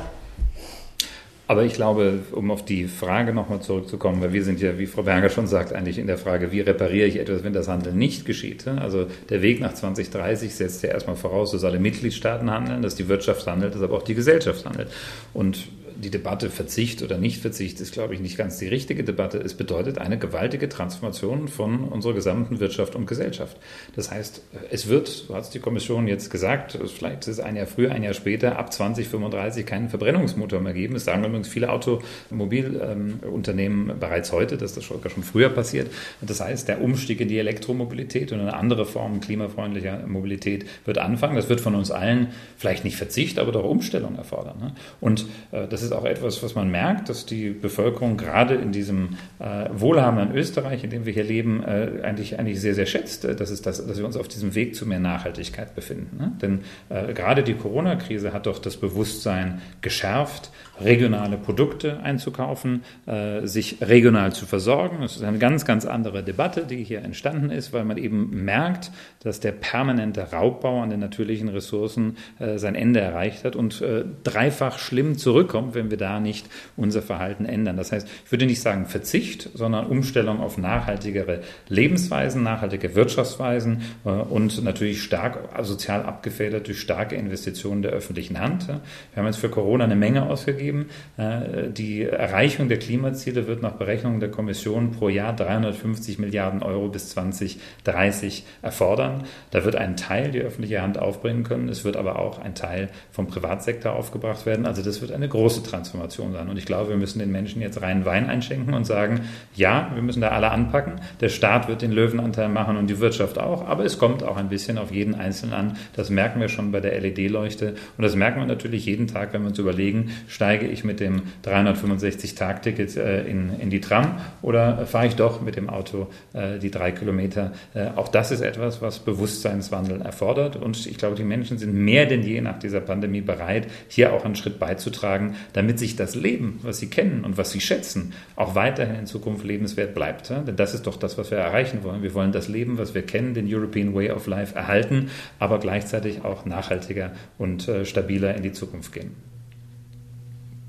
Aber ich glaube, um auf die Frage nochmal zurückzukommen, weil wir sind ja, wie Frau Berger schon sagt, eigentlich in der Frage, wie repariere ich etwas, wenn das Handeln nicht geschieht. Also der Weg nach 2030 setzt ja erstmal voraus, dass alle Mitgliedstaaten handeln, dass die Wirtschaft handelt, dass aber auch die Gesellschaft handelt. Und die Debatte Verzicht oder Nicht-Verzicht ist, glaube ich, nicht ganz die richtige Debatte. Es bedeutet eine gewaltige Transformation von unserer gesamten Wirtschaft und Gesellschaft. Das heißt, es wird, so hat es die Kommission jetzt gesagt, vielleicht ist es ein Jahr früher, ein Jahr später, ab 2035 keinen Verbrennungsmotor mehr geben. Es sagen übrigens viele Automobilunternehmen bereits heute, dass das schon früher passiert. Das heißt, der Umstieg in die Elektromobilität und eine andere Form klimafreundlicher Mobilität wird anfangen. Das wird von uns allen vielleicht nicht Verzicht, aber doch Umstellung erfordern. Ne? Und äh, das ist ist auch etwas, was man merkt, dass die Bevölkerung gerade in diesem äh, wohlhabenden Österreich, in dem wir hier leben, äh, eigentlich, eigentlich sehr, sehr schätzt, äh, dass, es das, dass wir uns auf diesem Weg zu mehr Nachhaltigkeit befinden. Ne? Denn äh, gerade die Corona-Krise hat doch das Bewusstsein geschärft, regionale Produkte einzukaufen, äh, sich regional zu versorgen. Das ist eine ganz, ganz andere Debatte, die hier entstanden ist, weil man eben merkt, dass der permanente Raubbau an den natürlichen Ressourcen äh, sein Ende erreicht hat und äh, dreifach schlimm zurückkommt, wenn wir da nicht unser Verhalten ändern. Das heißt, ich würde nicht sagen Verzicht, sondern Umstellung auf nachhaltigere Lebensweisen, nachhaltige Wirtschaftsweisen äh, und natürlich stark sozial abgefedert durch starke Investitionen der öffentlichen Hand. Wir haben jetzt für Corona eine Menge ausgegeben geben. Äh, die Erreichung der Klimaziele wird nach Berechnungen der Kommission pro Jahr 350 Milliarden Euro bis 2030 erfordern. Da wird ein Teil die öffentliche Hand aufbringen können. Es wird aber auch ein Teil vom Privatsektor aufgebracht werden. Also das wird eine große Transformation sein. Und ich glaube, wir müssen den Menschen jetzt reinen Wein einschenken und sagen, ja, wir müssen da alle anpacken. Der Staat wird den Löwenanteil machen und die Wirtschaft auch. Aber es kommt auch ein bisschen auf jeden Einzelnen an. Das merken wir schon bei der LED-Leuchte. Und das merken wir natürlich jeden Tag, wenn wir uns überlegen, steige steige ich mit dem 365-Tag-Ticket äh, in, in die Tram oder fahre ich doch mit dem Auto äh, die drei Kilometer. Äh, auch das ist etwas, was Bewusstseinswandel erfordert. Und ich glaube, die Menschen sind mehr denn je nach dieser Pandemie bereit, hier auch einen Schritt beizutragen, damit sich das Leben, was sie kennen und was sie schätzen, auch weiterhin in Zukunft lebenswert bleibt. Denn das ist doch das, was wir erreichen wollen. Wir wollen das Leben, was wir kennen, den European Way of Life erhalten, aber gleichzeitig auch nachhaltiger und stabiler in die Zukunft gehen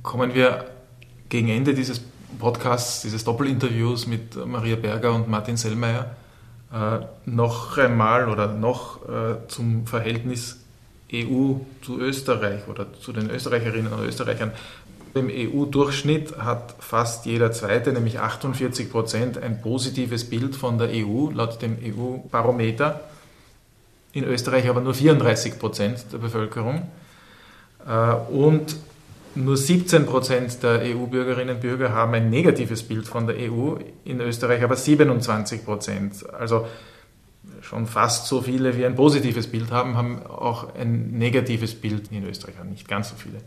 kommen wir gegen Ende dieses Podcasts, dieses Doppelinterviews mit Maria Berger und Martin Sellmeier äh, noch einmal oder noch äh, zum Verhältnis EU zu Österreich oder zu den Österreicherinnen und Österreichern. Im EU-Durchschnitt hat fast jeder Zweite, nämlich 48 Prozent, ein positives Bild von der EU laut dem EU-Barometer. In Österreich aber nur 34 Prozent der Bevölkerung. Äh, und nur 17 Prozent der EU-Bürgerinnen und Bürger haben ein negatives Bild von der EU, in Österreich aber 27 Prozent. Also schon fast so viele, wie ein positives Bild haben, haben auch ein negatives Bild in Österreich, nicht ganz so viele.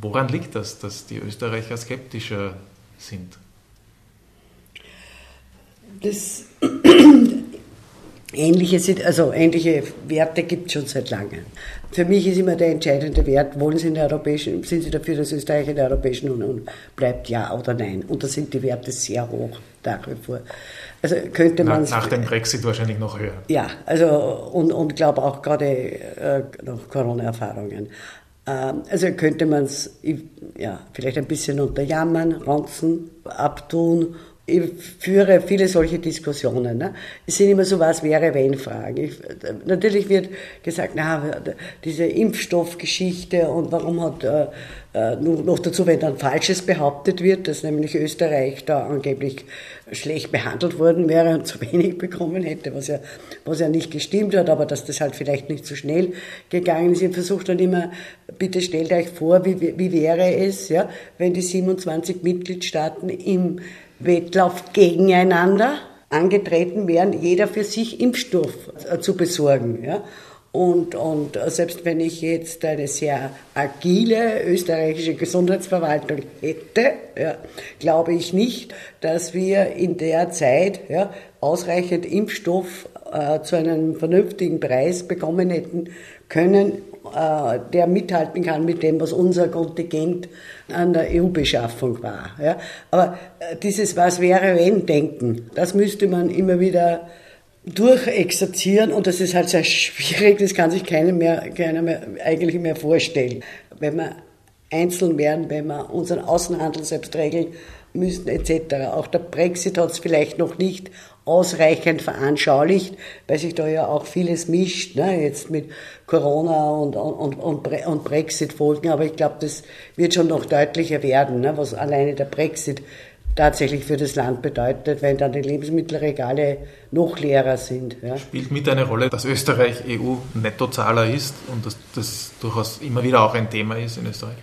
Woran liegt das, dass die Österreicher skeptischer sind? Das ähnliche, also ähnliche Werte gibt es schon seit langem. Für mich ist immer der entscheidende Wert, wollen Sie in der Europäischen, sind Sie dafür, dass Österreich in der Europäischen Union bleibt, ja oder nein? Und da sind die Werte sehr hoch, nach wie vor. Also könnte man nach, nach dem Brexit wahrscheinlich noch höher. Ja, also und, und glaube auch gerade äh, nach Corona-Erfahrungen. Ähm, also könnte man es ja, vielleicht ein bisschen unterjammern, ranzen, abtun ich führe viele solche Diskussionen. Ne? Es sind immer so was wäre wenn Fragen. Ich, natürlich wird gesagt, na, diese Impfstoffgeschichte und warum hat äh, äh noch dazu, wenn dann Falsches behauptet wird, dass nämlich Österreich da angeblich schlecht behandelt worden wäre und zu wenig bekommen hätte, was ja, was ja nicht gestimmt hat, aber dass das halt vielleicht nicht so schnell gegangen ist. Ich versuche dann immer, bitte stellt euch vor, wie, wie wäre es, ja, wenn die 27 Mitgliedstaaten im Wettlauf gegeneinander angetreten wären, jeder für sich Impfstoff äh, zu besorgen. Ja? Und, und selbst wenn ich jetzt eine sehr agile österreichische Gesundheitsverwaltung hätte, ja, glaube ich nicht, dass wir in der Zeit ja, ausreichend Impfstoff äh, zu einem vernünftigen Preis bekommen hätten können, äh, der mithalten kann mit dem, was unser Kontingent an der EU-Beschaffung war. Ja. Aber äh, dieses Was wäre wenn Denken, das müsste man immer wieder durchexerzieren und das ist halt sehr schwierig, das kann sich keiner mehr, keiner mehr eigentlich mehr vorstellen. Wenn wir einzeln wären, wenn wir unseren Außenhandel selbst regeln müssten etc. Auch der Brexit hat es vielleicht noch nicht ausreichend veranschaulicht, weil sich da ja auch vieles mischt, ne, jetzt mit Corona und, und, und, und Brexit-Folgen. Aber ich glaube, das wird schon noch deutlicher werden, ne, was alleine der Brexit tatsächlich für das Land bedeutet, wenn dann die Lebensmittelregale noch leerer sind. Ja. Spielt mit eine Rolle, dass Österreich EU-Nettozahler ist und dass das durchaus immer wieder auch ein Thema ist in Österreich?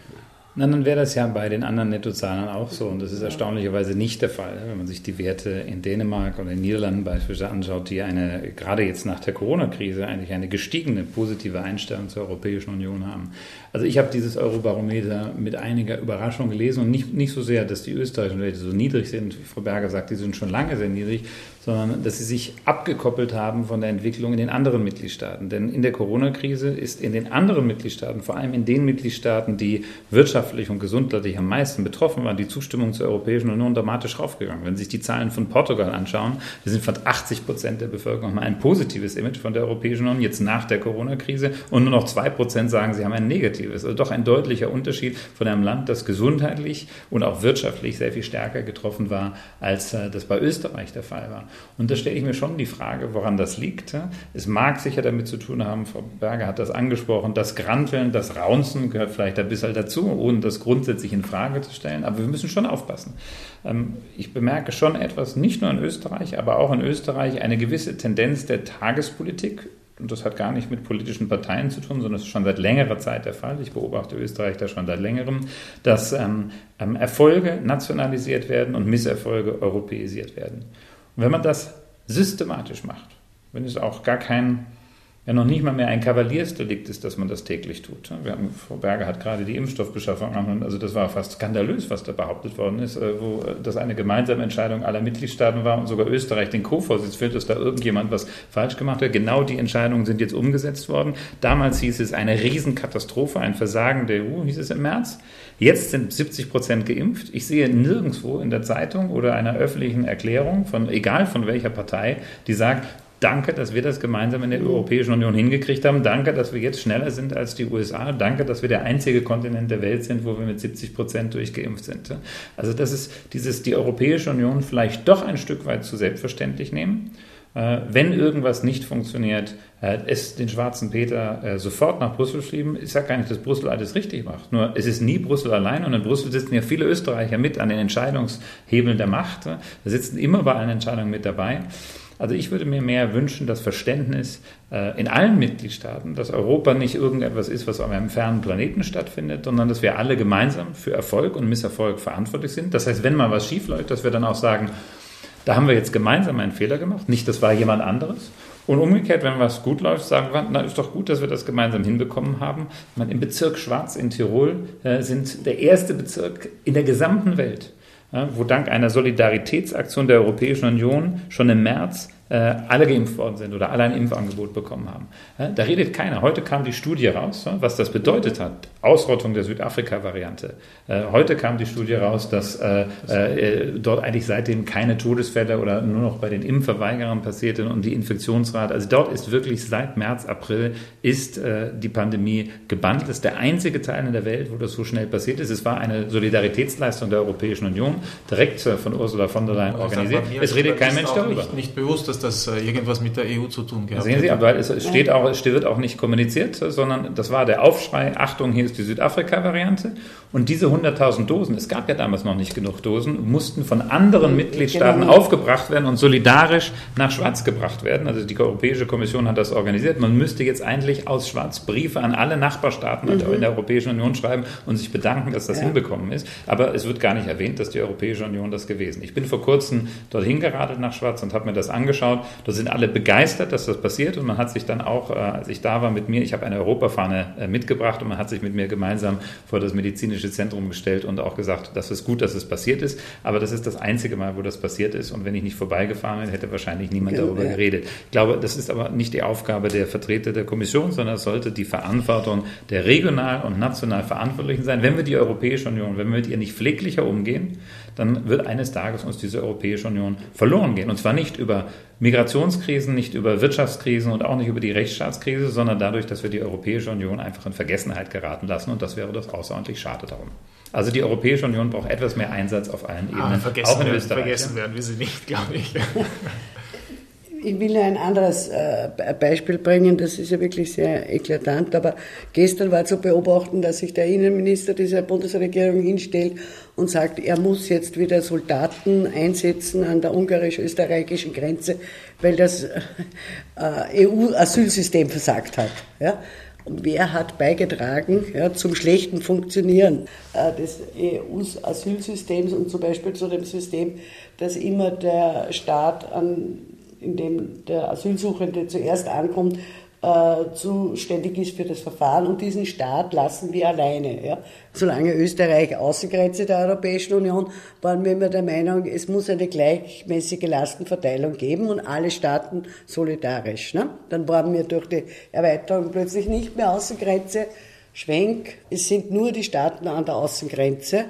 Na, dann wäre das ja bei den anderen Nettozahlern auch so. Und das ist erstaunlicherweise nicht der Fall. Wenn man sich die Werte in Dänemark oder in Niederlanden beispielsweise anschaut, die eine, gerade jetzt nach der Corona-Krise, eigentlich eine gestiegene positive Einstellung zur Europäischen Union haben. Also ich habe dieses Eurobarometer mit einiger Überraschung gelesen und nicht, nicht so sehr, dass die österreichischen Werte so niedrig sind, wie Frau Berger sagt, die sind schon lange sehr niedrig, sondern dass sie sich abgekoppelt haben von der Entwicklung in den anderen Mitgliedstaaten. Denn in der Corona-Krise ist in den anderen Mitgliedstaaten, vor allem in den Mitgliedstaaten, die wirtschaftlich und gesundheitlich am meisten betroffen waren, die Zustimmung zur Europäischen Union dramatisch raufgegangen. Wenn Sie sich die Zahlen von Portugal anschauen, da sind fast 80 Prozent der Bevölkerung mal ein positives Image von der Europäischen Union, jetzt nach der Corona-Krise, und nur noch zwei Prozent sagen, sie haben ein negatives. Also doch ein deutlicher Unterschied von einem Land, das gesundheitlich und auch wirtschaftlich sehr viel stärker getroffen war, als äh, das bei Österreich der Fall war. Und da stelle ich mir schon die Frage, woran das liegt. Es mag sicher damit zu tun haben, Frau Berger hat das angesprochen, das Granteln, das Raunzen gehört vielleicht ein bisschen dazu, ohne das grundsätzlich in Frage zu stellen. Aber wir müssen schon aufpassen. Ähm, ich bemerke schon etwas, nicht nur in Österreich, aber auch in Österreich, eine gewisse Tendenz der Tagespolitik und das hat gar nicht mit politischen Parteien zu tun, sondern das ist schon seit längerer Zeit der Fall. Ich beobachte Österreich da schon seit längerem, dass ähm, ähm Erfolge nationalisiert werden und Misserfolge europäisiert werden. Und wenn man das systematisch macht, wenn es auch gar kein, ja noch nicht mal mehr ein Kavaliersdelikt ist, dass man das täglich tut. Wir haben, Frau Berger hat gerade die Impfstoffbeschaffung also das war fast skandalös, was da behauptet worden ist, äh, wo äh, das eine gemeinsame Entscheidung aller Mitgliedstaaten war und sogar Österreich den Co-Vorsitz führt, dass da irgendjemand was falsch gemacht hat. Genau die Entscheidungen sind jetzt umgesetzt worden. Damals hieß es eine Riesenkatastrophe, ein Versagen der EU, hieß es im März. Jetzt sind 70 Prozent geimpft. Ich sehe nirgendwo in der Zeitung oder einer öffentlichen Erklärung von, egal von welcher Partei, die sagt, Danke, dass wir das gemeinsam in der Europäischen Union hingekriegt haben. Danke, dass wir jetzt schneller sind als die USA. Danke, dass wir der einzige Kontinent der Welt sind, wo wir mit 70 Prozent durchgeimpft sind. Also das ist dieses, die Europäische Union vielleicht doch ein Stück weit zu selbstverständlich nehmen. Äh, wenn irgendwas nicht funktioniert, äh, es den schwarzen Peter äh, sofort nach Brüssel schieben. Ich sage gar nicht, dass Brüssel alles richtig macht. Nur es ist nie Brüssel allein und in Brüssel sitzen ja viele Österreicher mit an den Entscheidungshebeln der Macht. Da sitzen immer bei allen Entscheidungen mit dabei. Also ich würde mir mehr wünschen, das Verständnis in allen Mitgliedstaaten, dass Europa nicht irgendetwas ist, was auf einem fernen Planeten stattfindet, sondern dass wir alle gemeinsam für Erfolg und Misserfolg verantwortlich sind. Das heißt, wenn mal was schief läuft, dass wir dann auch sagen, da haben wir jetzt gemeinsam einen Fehler gemacht, nicht das war jemand anderes. Und umgekehrt, wenn was gut läuft, sagen wir, na ist doch gut, dass wir das gemeinsam hinbekommen haben. meine, Im Bezirk Schwarz in Tirol äh, sind der erste Bezirk in der gesamten Welt, wo dank einer Solidaritätsaktion der Europäischen Union schon im März alle geimpft worden sind oder alle ein Impfangebot bekommen haben. Da redet keiner. Heute kam die Studie raus, was das bedeutet hat. Ausrottung der Südafrika-Variante. Äh, heute kam die Studie raus, dass äh, dort eigentlich seitdem keine Todesfälle oder nur noch bei den Impfverweigerern passiert sind und die Infektionsrate, also dort ist wirklich seit März, April ist die Pandemie gebannt. Das ist der einzige Teil in der Welt, wo das so schnell passiert ist. Es war eine Solidaritätsleistung der Europäischen Union, direkt von Ursula von der Leyen organisiert. Es redet kein Mensch darüber. Nicht, nicht bewusst, dass das äh, irgendwas mit der EU zu tun gehabt Sehen Sie, aber es, steht auch, es wird auch nicht kommuniziert, sondern das war der Aufschrei, Achtung, hier ist die Südafrika-Variante. Und diese 100.000 Dosen, es gab ja damals noch nicht genug Dosen, mussten von anderen Mitgliedstaaten genau. aufgebracht werden und solidarisch nach Schwarz gebracht werden. Also die Europäische Kommission hat das organisiert. Man müsste jetzt eigentlich aus Schwarz Briefe an alle Nachbarstaaten mhm. in der Europäischen Union schreiben und sich bedanken, dass das ja. hinbekommen ist. Aber es wird gar nicht erwähnt, dass die Europäische Union das gewesen. Ich bin vor kurzem dorthin geradelt nach Schwarz und habe mir das angeschaut. Da sind alle begeistert, dass das passiert. Und man hat sich dann auch, äh, als ich da war mit mir, ich habe eine Europafahne äh, mitgebracht und man hat sich mit mir gemeinsam vor das medizinische Zentrum gestellt und auch gesagt, das ist gut, dass es passiert ist, aber das ist das einzige Mal, wo das passiert ist. Und wenn ich nicht vorbeigefahren wäre, hätte wahrscheinlich niemand darüber geredet. Ich glaube, das ist aber nicht die Aufgabe der Vertreter der Kommission, sondern es sollte die Verantwortung der regional und national Verantwortlichen sein. Wenn wir die Europäische Union, wenn wir mit ihr nicht pfleglicher umgehen, dann wird eines Tages uns diese Europäische Union verloren gehen. Und zwar nicht über Migrationskrisen, nicht über Wirtschaftskrisen und auch nicht über die Rechtsstaatskrise, sondern dadurch, dass wir die Europäische Union einfach in Vergessenheit geraten lassen. Und das wäre das außerordentlich schade darum. Also die Europäische Union braucht etwas mehr Einsatz auf allen Ebenen. Ah, vergessen auch in werden, Österreich. Vergessen werden wir sie nicht, glaube ich. Ich will ein anderes äh, Beispiel bringen, das ist ja wirklich sehr eklatant, aber gestern war zu beobachten, dass sich der Innenminister dieser Bundesregierung hinstellt und sagt, er muss jetzt wieder Soldaten einsetzen an der ungarisch-österreichischen Grenze, weil das äh, EU-Asylsystem versagt hat. Ja? Wer hat beigetragen ja, zum schlechten Funktionieren äh, des EU-Asylsystems und zum Beispiel zu dem System, dass immer der Staat an in dem der Asylsuchende zuerst ankommt, äh, zuständig ist für das Verfahren und diesen Staat lassen wir alleine. Ja. Solange Österreich Außengrenze der Europäischen Union waren wir immer der Meinung, es muss eine gleichmäßige Lastenverteilung geben und alle Staaten solidarisch. Ne. Dann waren wir durch die Erweiterung plötzlich nicht mehr Außengrenze. Schwenk, es sind nur die Staaten an der Außengrenze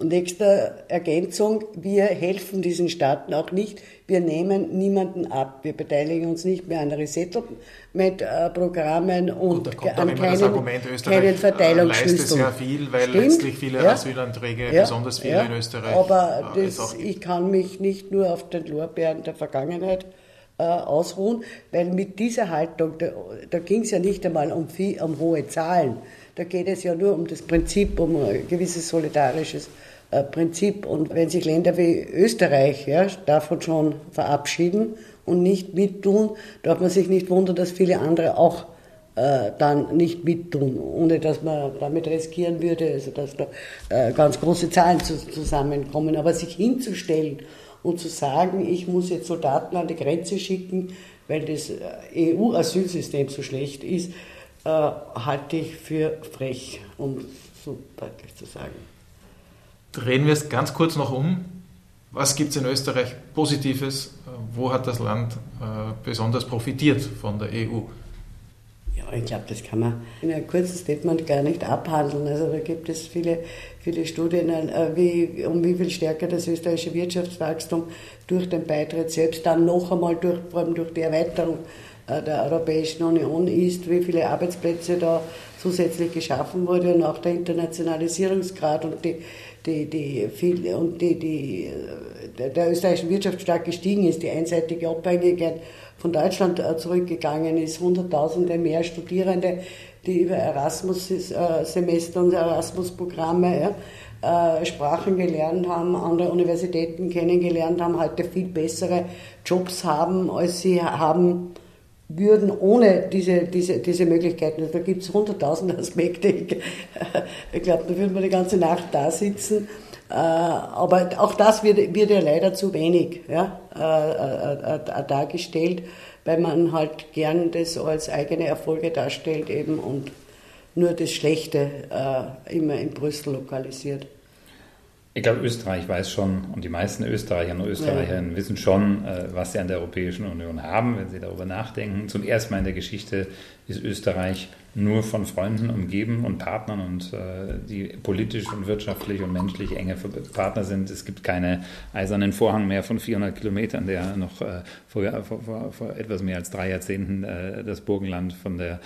und nächste Ergänzung, wir helfen diesen Staaten auch nicht. Wir nehmen niemanden ab. Wir beteiligen uns nicht mehr an Resettlement-Programmen und, und an keinen, Argument, keinen Verteilungsschlüsseln. leistet sehr viel, weil Stimmt, letztlich viele ja. Asylanträge, ja, besonders viele ja, in Österreich. Aber äh, das, ich kann mich nicht nur auf den Lorbeeren der Vergangenheit äh, ausruhen, weil mit dieser Haltung, da, da ging es ja nicht einmal um, viel, um hohe Zahlen, da geht es ja nur um das Prinzip, um ein gewisses solidarisches äh, Prinzip. Und wenn sich Länder wie Österreich ja, davon schon verabschieden und nicht mittun, darf man sich nicht wundern, dass viele andere auch äh, dann nicht mittun, ohne dass man damit riskieren würde, also dass da äh, ganz große Zahlen zu, zusammenkommen. Aber sich hinzustellen und zu sagen, ich muss jetzt Soldaten an die Grenze schicken, weil das äh, EU-Asylsystem so schlecht ist, äh, halte ich für frech, um so deutlich zu sagen. Drehen wir es ganz kurz noch um. Was gibt es in Österreich Positives? Wo hat das Land äh, besonders profitiert von der EU? Ja, ich glaube, das kann man in einem kurzen Statement gar nicht abhandeln. Also da gibt es viele, viele Studien, äh, wie, um wie viel stärker das österreichische Wirtschaftswachstum durch den Beitritt selbst dann noch einmal durch, vor allem durch die Erweiterung äh, der Europäischen Union ist, wie viele Arbeitsplätze da zusätzlich geschaffen wurde und auch der Internationalisierungsgrad und die die, die viel, und die, die, der, der österreichischen Wirtschaft stark gestiegen ist, die einseitige Abhängigkeit von Deutschland äh, zurückgegangen ist, Hunderttausende mehr Studierende, die über Erasmus-Semester und Erasmus-Programme ja, äh, Sprachen gelernt haben, andere Universitäten kennengelernt haben, heute viel bessere Jobs haben, als sie haben würden ohne diese, diese, diese Möglichkeiten. Also da gibt es hunderttausend Aspekte. Ich, ich glaube, da würden wir die ganze Nacht da sitzen. Äh, aber auch das wird, wird ja leider zu wenig ja, äh, äh, dargestellt, weil man halt gern das als eigene Erfolge darstellt eben und nur das Schlechte immer in Brüssel lokalisiert. Ich glaube, Österreich weiß schon, und die meisten Österreicher und Österreicherinnen ja. wissen schon, äh, was sie an der Europäischen Union haben, wenn sie darüber nachdenken. Zum ersten Mal in der Geschichte ist Österreich nur von Freunden umgeben und Partnern und äh, die politisch und wirtschaftlich und menschlich enge Partner sind. Es gibt keine eisernen Vorhang mehr von 400 Kilometern, der noch äh, vor, vor, vor, etwas mehr als drei Jahrzehnten das Burgenland von der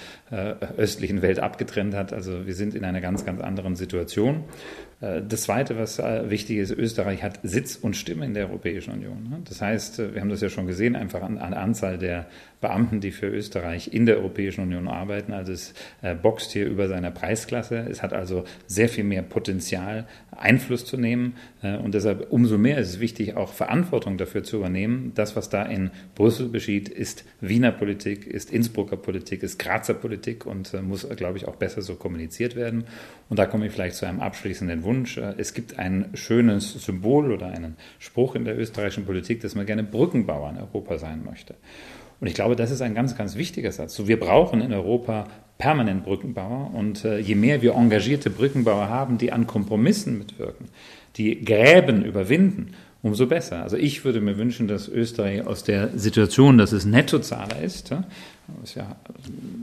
östlichen Welt abgetrennt hat. Also wir sind in einer ganz, ganz anderen Situation. Das Zweite, was wichtig ist, Österreich hat Sitz und Stimme in der Europäischen Union. Das heißt, wir haben das ja schon gesehen, einfach an der Anzahl der Beamten, die für Österreich in der Europäischen Union arbeiten. Also es boxt hier über seiner Preisklasse. Es hat also sehr viel mehr Potenzial, Einfluss zu nehmen. Und deshalb umso mehr ist es wichtig, auch Verantwortung dafür zu übernehmen. Das, was da in Brüssel geschieht, ist Wiener Politik, ist Innsbrucker Politik, ist Grazer Politik und muss, glaube ich, auch besser so kommuniziert werden. Und da komme ich vielleicht zu einem abschließenden Wunsch. Äh, es gibt ein schönes Symbol oder einen Spruch in der österreichischen Politik, dass man gerne Brückenbauer in Europa sein möchte. Und ich glaube, das ist ein ganz, ganz wichtiger Satz. So, wir brauchen in Europa permanent Brückenbauer und äh, je mehr wir engagierte Brückenbauer haben, die an Kompromissen mitwirken, die Gräben überwinden, umso besser. Also ich würde mir wünschen, dass Österreich aus der Situation, dass es Nettozahler ist, was ja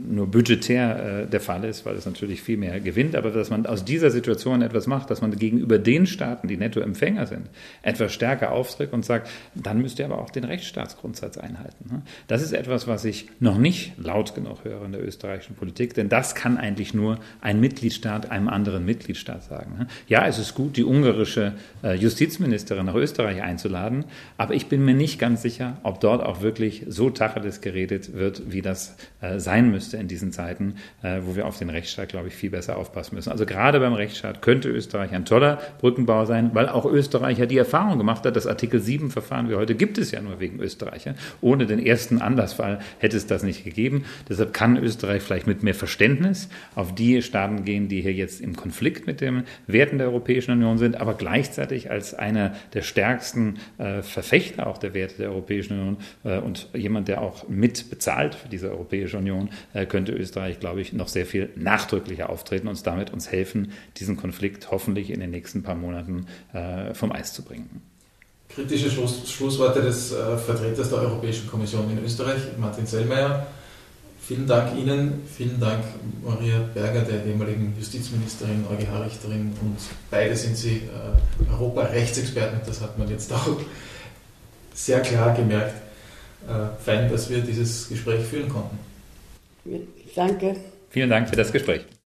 nur budgetär äh, der Fall ist, weil es natürlich viel mehr gewinnt, aber dass man aus dieser Situation etwas macht, dass man gegenüber den Staaten, die Nettoempfänger sind, etwas stärker auftritt und sagt, dann müsst ihr aber auch den Rechtsstaatsgrundsatz einhalten. Ne? Das ist etwas, was ich noch nicht laut genug höre in der österreichischen Politik, denn das kann eigentlich nur ein Mitgliedstaat einem anderen Mitgliedstaat sagen. Ne? Ja, es ist gut, die ungarische äh, Justizministerin nach Österreich einzuladen, aber ich bin mir nicht ganz sicher, ob dort auch wirklich so Tacheles geredet wird, wie das das äh, sein müsste in diesen Zeiten, äh, wo wir auf den Rechtsstaat, glaube ich, viel besser aufpassen müssen. Also gerade beim Rechtsstaat könnte Österreich ein toller Brückenbauer sein, weil auch Österreich ja die Erfahrung gemacht hat, das Artikel 7 Verfahren wie heute gibt es ja nur wegen Österreicher. Ohne den ersten Anlassfall hätte es das nicht gegeben. Deshalb kann Österreich vielleicht mit mehr Verständnis auf die Staaten gehen, die hier jetzt im Konflikt mit den Werten der Europäischen Union sind, aber gleichzeitig als einer der stärksten äh, Verfechter auch der Werte der Europäischen Union äh, und jemand, der auch mit bezahlt für diese diese Europäische Union, äh, könnte Österreich, glaube ich, noch sehr viel nachdrücklicher auftreten und damit uns helfen, diesen Konflikt hoffentlich in den nächsten paar Monaten äh, vom Eis zu bringen. Kritische Schluss, Schlussworte des äh, Vertreters der Europäischen Kommission in Österreich, Martin Sellmeier. Vielen Dank Ihnen, vielen Dank Maria Berger, der ehemaligen Justizministerin, EuGH-Richterin und beide sind Sie äh, Europarechtsexperten, das hat man jetzt auch sehr klar gemerkt äh, fein, dass wir dieses Gespräch führen konnten. Danke. Vielen Dank für das Gespräch.